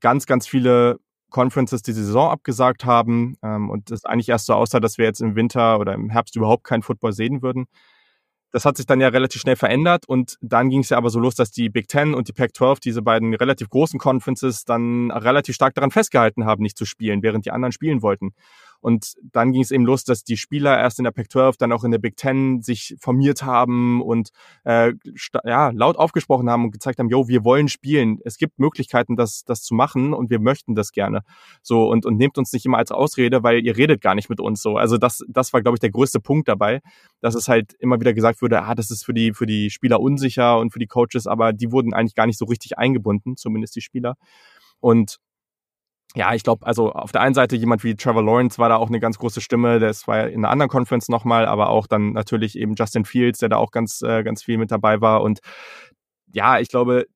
ganz, ganz viele Conferences die Saison abgesagt haben ähm, und es eigentlich erst so aussah, dass wir jetzt im Winter oder im Herbst überhaupt keinen Football sehen würden. Das hat sich dann ja relativ schnell verändert und dann ging es ja aber so los, dass die Big Ten und die Pac-12, diese beiden relativ großen Conferences, dann relativ stark daran festgehalten haben, nicht zu spielen, während die anderen spielen wollten. Und dann ging es eben los, dass die Spieler erst in der Pac-12, dann auch in der Big Ten sich formiert haben und äh, ja, laut aufgesprochen haben und gezeigt haben, jo, wir wollen spielen. Es gibt Möglichkeiten, das, das zu machen und wir möchten das gerne. So, und, und nehmt uns nicht immer als Ausrede, weil ihr redet gar nicht mit uns so. Also das, das war, glaube ich, der größte Punkt dabei, dass es halt immer wieder gesagt wurde, ah, das ist für die, für die Spieler unsicher und für die Coaches, aber die wurden eigentlich gar nicht so richtig eingebunden, zumindest die Spieler. Und ja, ich glaube, also auf der einen Seite jemand wie Trevor Lawrence war da auch eine ganz große Stimme, das war in einer anderen Conference nochmal, aber auch dann natürlich eben Justin Fields, der da auch ganz, äh, ganz viel mit dabei war und ja, ich glaube,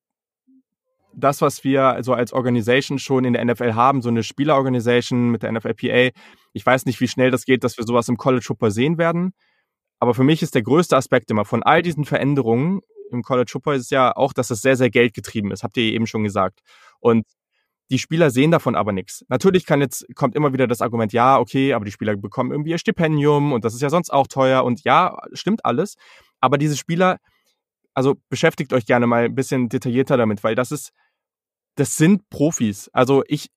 das, was wir also als Organisation schon in der NFL haben, so eine Spielerorganisation mit der NFLPA, ich weiß nicht, wie schnell das geht, dass wir sowas im College Football sehen werden. Aber für mich ist der größte Aspekt immer von all diesen Veränderungen im College Football ist ja auch, dass es sehr, sehr geldgetrieben ist, habt ihr eben schon gesagt. Und die Spieler sehen davon aber nichts. Natürlich kann jetzt, kommt immer wieder das Argument, ja, okay, aber die Spieler bekommen irgendwie ihr Stipendium und das ist ja sonst auch teuer und ja, stimmt alles. Aber diese Spieler, also beschäftigt euch gerne mal ein bisschen detaillierter damit, weil das ist, das sind Profis. Also ich,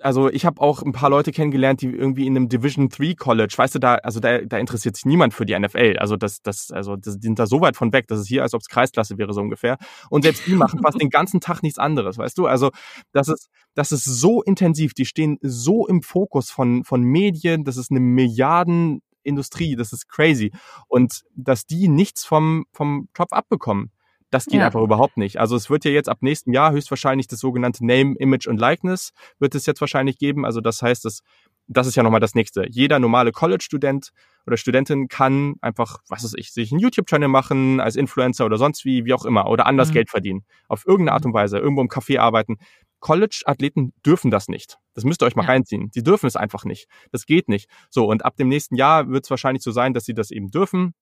also ich habe auch ein paar Leute kennengelernt, die irgendwie in einem Division 3 College, weißt du, da, also da, da interessiert sich niemand für die NFL. Also das, das, also das, sind da so weit von weg, das ist hier, als ob es Kreisklasse wäre, so ungefähr. Und selbst die machen fast den ganzen Tag nichts anderes, weißt du? Also das ist, das ist so intensiv, die stehen so im Fokus von, von Medien, das ist eine Milliardenindustrie, das ist crazy. Und dass die nichts vom, vom Topf abbekommen. Das geht ja. einfach überhaupt nicht. Also es wird ja jetzt ab nächstem Jahr höchstwahrscheinlich das sogenannte Name, Image und Likeness wird es jetzt wahrscheinlich geben. Also das heißt, das, das ist ja nochmal das nächste. Jeder normale College-Student oder Studentin kann einfach, was weiß ich, sich einen YouTube-Channel machen als Influencer oder sonst wie, wie auch immer, oder anders mhm. Geld verdienen. Auf irgendeine Art und Weise, irgendwo im Café arbeiten. College-Athleten dürfen das nicht. Das müsst ihr euch mal ja. reinziehen. Die dürfen es einfach nicht. Das geht nicht. So, und ab dem nächsten Jahr wird es wahrscheinlich so sein, dass sie das eben dürfen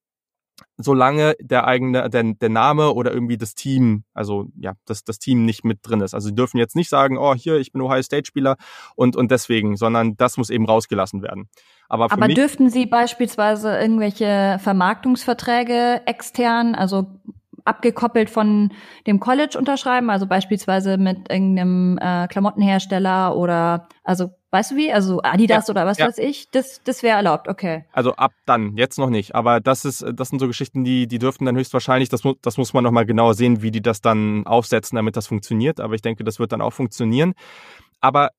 solange der eigene, der, der Name oder irgendwie das Team, also ja, das, das Team nicht mit drin ist. Also sie dürfen jetzt nicht sagen, oh, hier, ich bin Ohio State Spieler und, und deswegen, sondern das muss eben rausgelassen werden. Aber, Aber dürften Sie beispielsweise irgendwelche Vermarktungsverträge extern, also abgekoppelt von dem College unterschreiben, also beispielsweise mit irgendeinem äh, Klamottenhersteller oder also weißt du wie, also Adidas ja, oder was ja. weiß ich, das das wäre erlaubt, okay. Also ab dann, jetzt noch nicht, aber das ist das sind so Geschichten, die die dürften dann höchstwahrscheinlich, das muss das muss man noch mal genauer sehen, wie die das dann aufsetzen, damit das funktioniert, aber ich denke, das wird dann auch funktionieren. Aber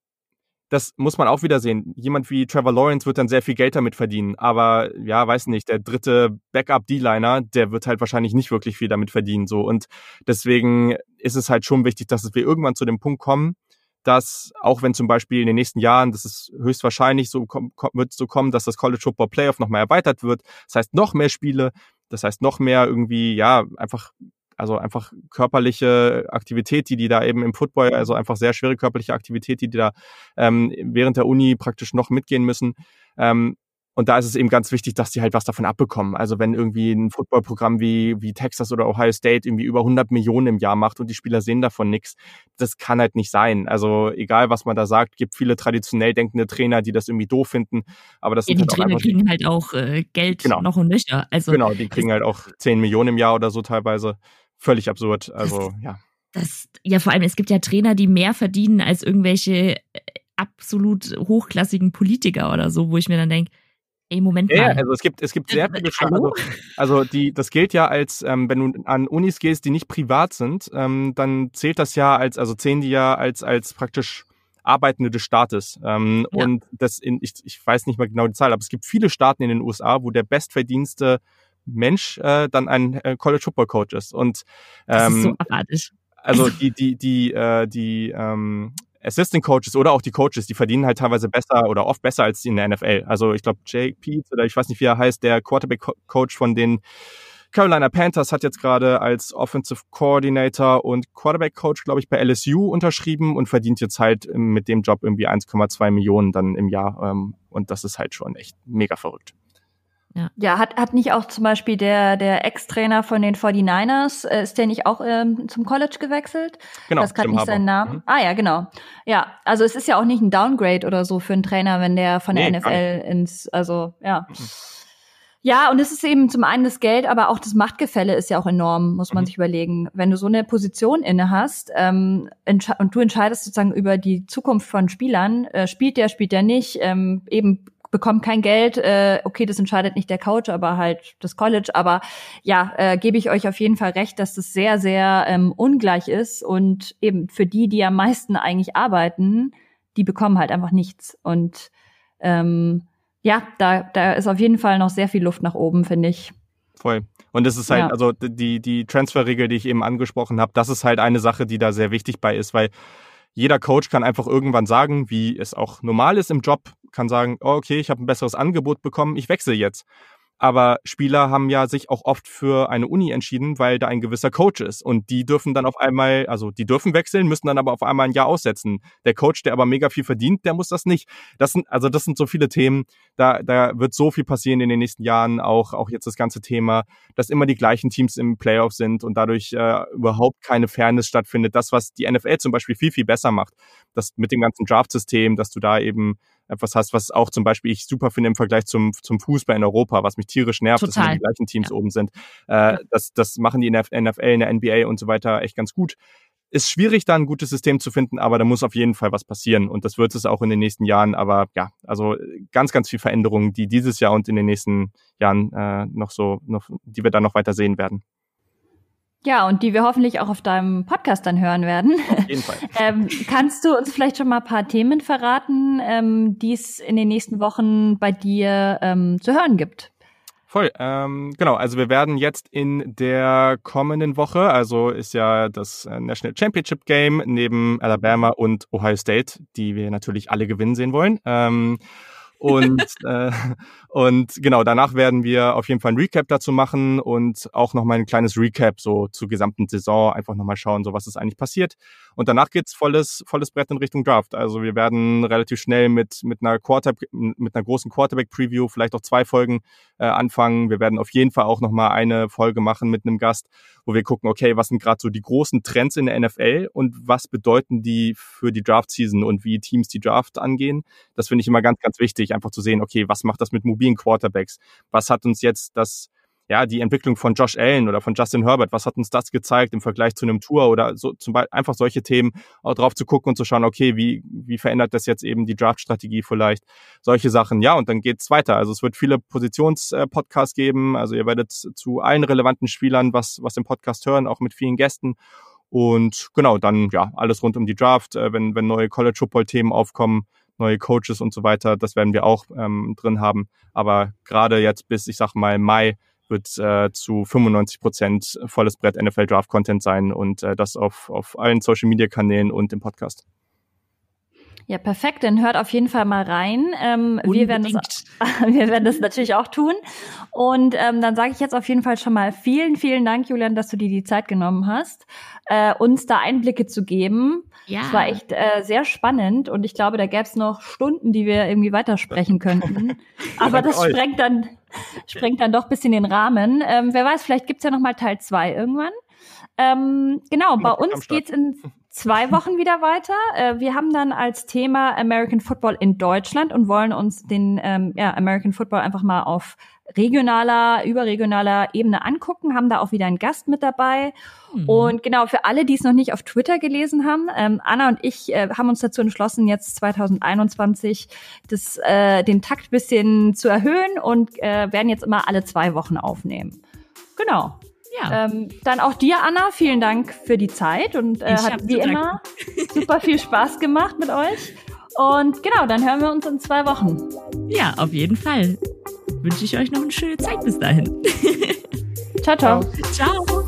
das muss man auch wieder sehen. Jemand wie Trevor Lawrence wird dann sehr viel Geld damit verdienen. Aber ja, weiß nicht, der dritte Backup-D-Liner, der wird halt wahrscheinlich nicht wirklich viel damit verdienen. So. Und deswegen ist es halt schon wichtig, dass wir irgendwann zu dem Punkt kommen, dass auch wenn zum Beispiel in den nächsten Jahren, das ist höchstwahrscheinlich so, wird so kommen, dass das College Football Playoff nochmal erweitert wird. Das heißt noch mehr Spiele, das heißt noch mehr irgendwie, ja, einfach also einfach körperliche Aktivität, die die da eben im Football, also einfach sehr schwere körperliche Aktivität, die die da ähm, während der Uni praktisch noch mitgehen müssen. Ähm, und da ist es eben ganz wichtig, dass die halt was davon abbekommen. Also wenn irgendwie ein Footballprogramm wie, wie Texas oder Ohio State irgendwie über 100 Millionen im Jahr macht und die Spieler sehen davon nichts, das kann halt nicht sein. Also egal, was man da sagt, gibt viele traditionell denkende Trainer, die das irgendwie doof finden. Aber das ja, sind die halt Trainer kriegen halt auch äh, Geld genau. noch und nöcher. Also genau, die kriegen halt auch 10 Millionen im Jahr oder so teilweise völlig absurd. Also, das, ja. Das, ja, vor allem, es gibt ja Trainer, die mehr verdienen als irgendwelche äh, absolut hochklassigen Politiker oder so, wo ich mir dann denke, ey, Moment mal. Ja, also es gibt, es gibt sehr viele also, also die, das gilt ja als, ähm, wenn du an Unis gehst, die nicht privat sind, ähm, dann zählt das ja als, also zählen die ja als, als praktisch Arbeitende des Staates. Ähm, ja. Und das in, ich, ich weiß nicht mal genau die Zahl, aber es gibt viele Staaten in den USA, wo der bestverdienste Mensch äh, dann ein äh, College Football Coach ist. Und ähm, das ist so erratisch. Also die die die äh, die ähm, Assistant Coaches oder auch die Coaches, die verdienen halt teilweise besser oder oft besser als die in der NFL. Also ich glaube Jake Peets oder ich weiß nicht wie er heißt, der Quarterback Coach von den Carolina Panthers hat jetzt gerade als Offensive Coordinator und Quarterback Coach, glaube ich, bei LSU unterschrieben und verdient jetzt halt mit dem Job irgendwie 1,2 Millionen dann im Jahr. Ähm, und das ist halt schon echt mega verrückt. Ja. ja, hat, hat nicht auch zum Beispiel der, der Ex-Trainer von den 49ers, äh, ist der nicht auch ähm, zum College gewechselt? Genau. Das kann nicht seinen Namen. Mhm. Ah ja, genau. Ja, also es ist ja auch nicht ein Downgrade oder so für einen Trainer, wenn der von der nee, NFL ins, also ja. Mhm. Ja, und es ist eben zum einen das Geld, aber auch das Machtgefälle ist ja auch enorm, muss man mhm. sich überlegen. Wenn du so eine Position inne hast ähm, und du entscheidest sozusagen über die Zukunft von Spielern, äh, spielt der, spielt der nicht, ähm, eben bekommt kein Geld. Äh, okay, das entscheidet nicht der Coach, aber halt das College. Aber ja, äh, gebe ich euch auf jeden Fall recht, dass das sehr, sehr ähm, ungleich ist. Und eben für die, die am meisten eigentlich arbeiten, die bekommen halt einfach nichts. Und ähm, ja, da, da ist auf jeden Fall noch sehr viel Luft nach oben, finde ich. Voll. Und es ist halt, ja. also die, die Transferregel, die ich eben angesprochen habe, das ist halt eine Sache, die da sehr wichtig bei ist, weil jeder Coach kann einfach irgendwann sagen, wie es auch normal ist im Job, kann sagen, oh, okay, ich habe ein besseres Angebot bekommen, ich wechsle jetzt. Aber Spieler haben ja sich auch oft für eine Uni entschieden, weil da ein gewisser Coach ist. Und die dürfen dann auf einmal, also die dürfen wechseln, müssen dann aber auf einmal ein Jahr aussetzen. Der Coach, der aber mega viel verdient, der muss das nicht. Das sind, also das sind so viele Themen, da, da wird so viel passieren in den nächsten Jahren, auch, auch jetzt das ganze Thema, dass immer die gleichen Teams im Playoff sind und dadurch äh, überhaupt keine Fairness stattfindet. Das, was die NFL zum Beispiel viel, viel besser macht. Das mit dem ganzen Draft-System, dass du da eben etwas hast, was auch zum Beispiel ich super finde im Vergleich zum, zum Fußball in Europa, was mich tierisch nervt, Total. dass immer die gleichen Teams ja. oben sind. Äh, ja. das, das machen die in der NFL, in der NBA und so weiter echt ganz gut. Ist schwierig, da ein gutes System zu finden, aber da muss auf jeden Fall was passieren und das wird es auch in den nächsten Jahren. Aber ja, also ganz, ganz viel Veränderungen, die dieses Jahr und in den nächsten Jahren äh, noch so, noch, die wir dann noch weiter sehen werden. Ja, und die wir hoffentlich auch auf deinem Podcast dann hören werden. Auf jeden Fall. ähm, kannst du uns vielleicht schon mal ein paar Themen verraten, ähm, die es in den nächsten Wochen bei dir ähm, zu hören gibt? Voll, ähm, genau. Also wir werden jetzt in der kommenden Woche, also ist ja das äh, National Championship Game neben Alabama und Ohio State, die wir natürlich alle gewinnen sehen wollen. Ähm, und, äh, und genau, danach werden wir auf jeden Fall ein Recap dazu machen und auch nochmal ein kleines Recap so zur gesamten Saison, einfach nochmal schauen, so was ist eigentlich passiert. Und danach geht's volles, volles Brett in Richtung Draft. Also wir werden relativ schnell mit, mit einer Quarter, mit einer großen Quarterback-Preview, vielleicht auch zwei Folgen äh, anfangen. Wir werden auf jeden Fall auch nochmal eine Folge machen mit einem Gast, wo wir gucken, okay, was sind gerade so die großen Trends in der NFL und was bedeuten die für die Draft-Season und wie Teams die Draft angehen. Das finde ich immer ganz, ganz wichtig einfach zu sehen, okay, was macht das mit mobilen Quarterbacks? Was hat uns jetzt das ja, die Entwicklung von Josh Allen oder von Justin Herbert, was hat uns das gezeigt im Vergleich zu einem Tour oder so zum Beispiel einfach solche Themen auch drauf zu gucken und zu schauen, okay, wie, wie verändert das jetzt eben die Draft-Strategie vielleicht? Solche Sachen. Ja, und dann geht's weiter. Also es wird viele Positions-Podcasts geben. Also ihr werdet zu allen relevanten Spielern was, was im Podcast hören, auch mit vielen Gästen. Und genau, dann ja, alles rund um die Draft, äh, wenn, wenn neue College-Football-Themen aufkommen, neue Coaches und so weiter. Das werden wir auch ähm, drin haben. Aber gerade jetzt bis, ich sag mal, Mai wird äh, zu 95 Prozent volles Brett NFL Draft Content sein und äh, das auf, auf allen Social Media Kanälen und im Podcast. Ja, perfekt. Dann hört auf jeden Fall mal rein. Ähm, wir, werden das, wir werden das natürlich auch tun. Und ähm, dann sage ich jetzt auf jeden Fall schon mal vielen, vielen Dank, Julian, dass du dir die Zeit genommen hast, äh, uns da Einblicke zu geben. Ja. Es war echt äh, sehr spannend und ich glaube, da gäbe es noch Stunden, die wir irgendwie weitersprechen könnten. Aber das sprengt dann, sprengt dann doch bisschen den Rahmen. Ähm, wer weiß, vielleicht gibt's ja noch mal Teil zwei irgendwann. Ähm, genau, bei uns geht's in zwei Wochen wieder weiter. Äh, wir haben dann als Thema American Football in Deutschland und wollen uns den ähm, ja, American Football einfach mal auf regionaler, überregionaler Ebene angucken, haben da auch wieder einen Gast mit dabei. Mhm. Und genau, für alle, die es noch nicht auf Twitter gelesen haben, ähm, Anna und ich äh, haben uns dazu entschlossen, jetzt 2021 das, äh, den Takt bisschen zu erhöhen und äh, werden jetzt immer alle zwei Wochen aufnehmen. Genau. Ja. Ähm, dann auch dir, Anna, vielen Dank für die Zeit und äh, hat wie immer super viel Spaß gemacht mit euch. Und genau, dann hören wir uns in zwei Wochen. Ja, auf jeden Fall. Wünsche ich euch noch eine schöne Zeit bis dahin. ciao, ciao. Ciao.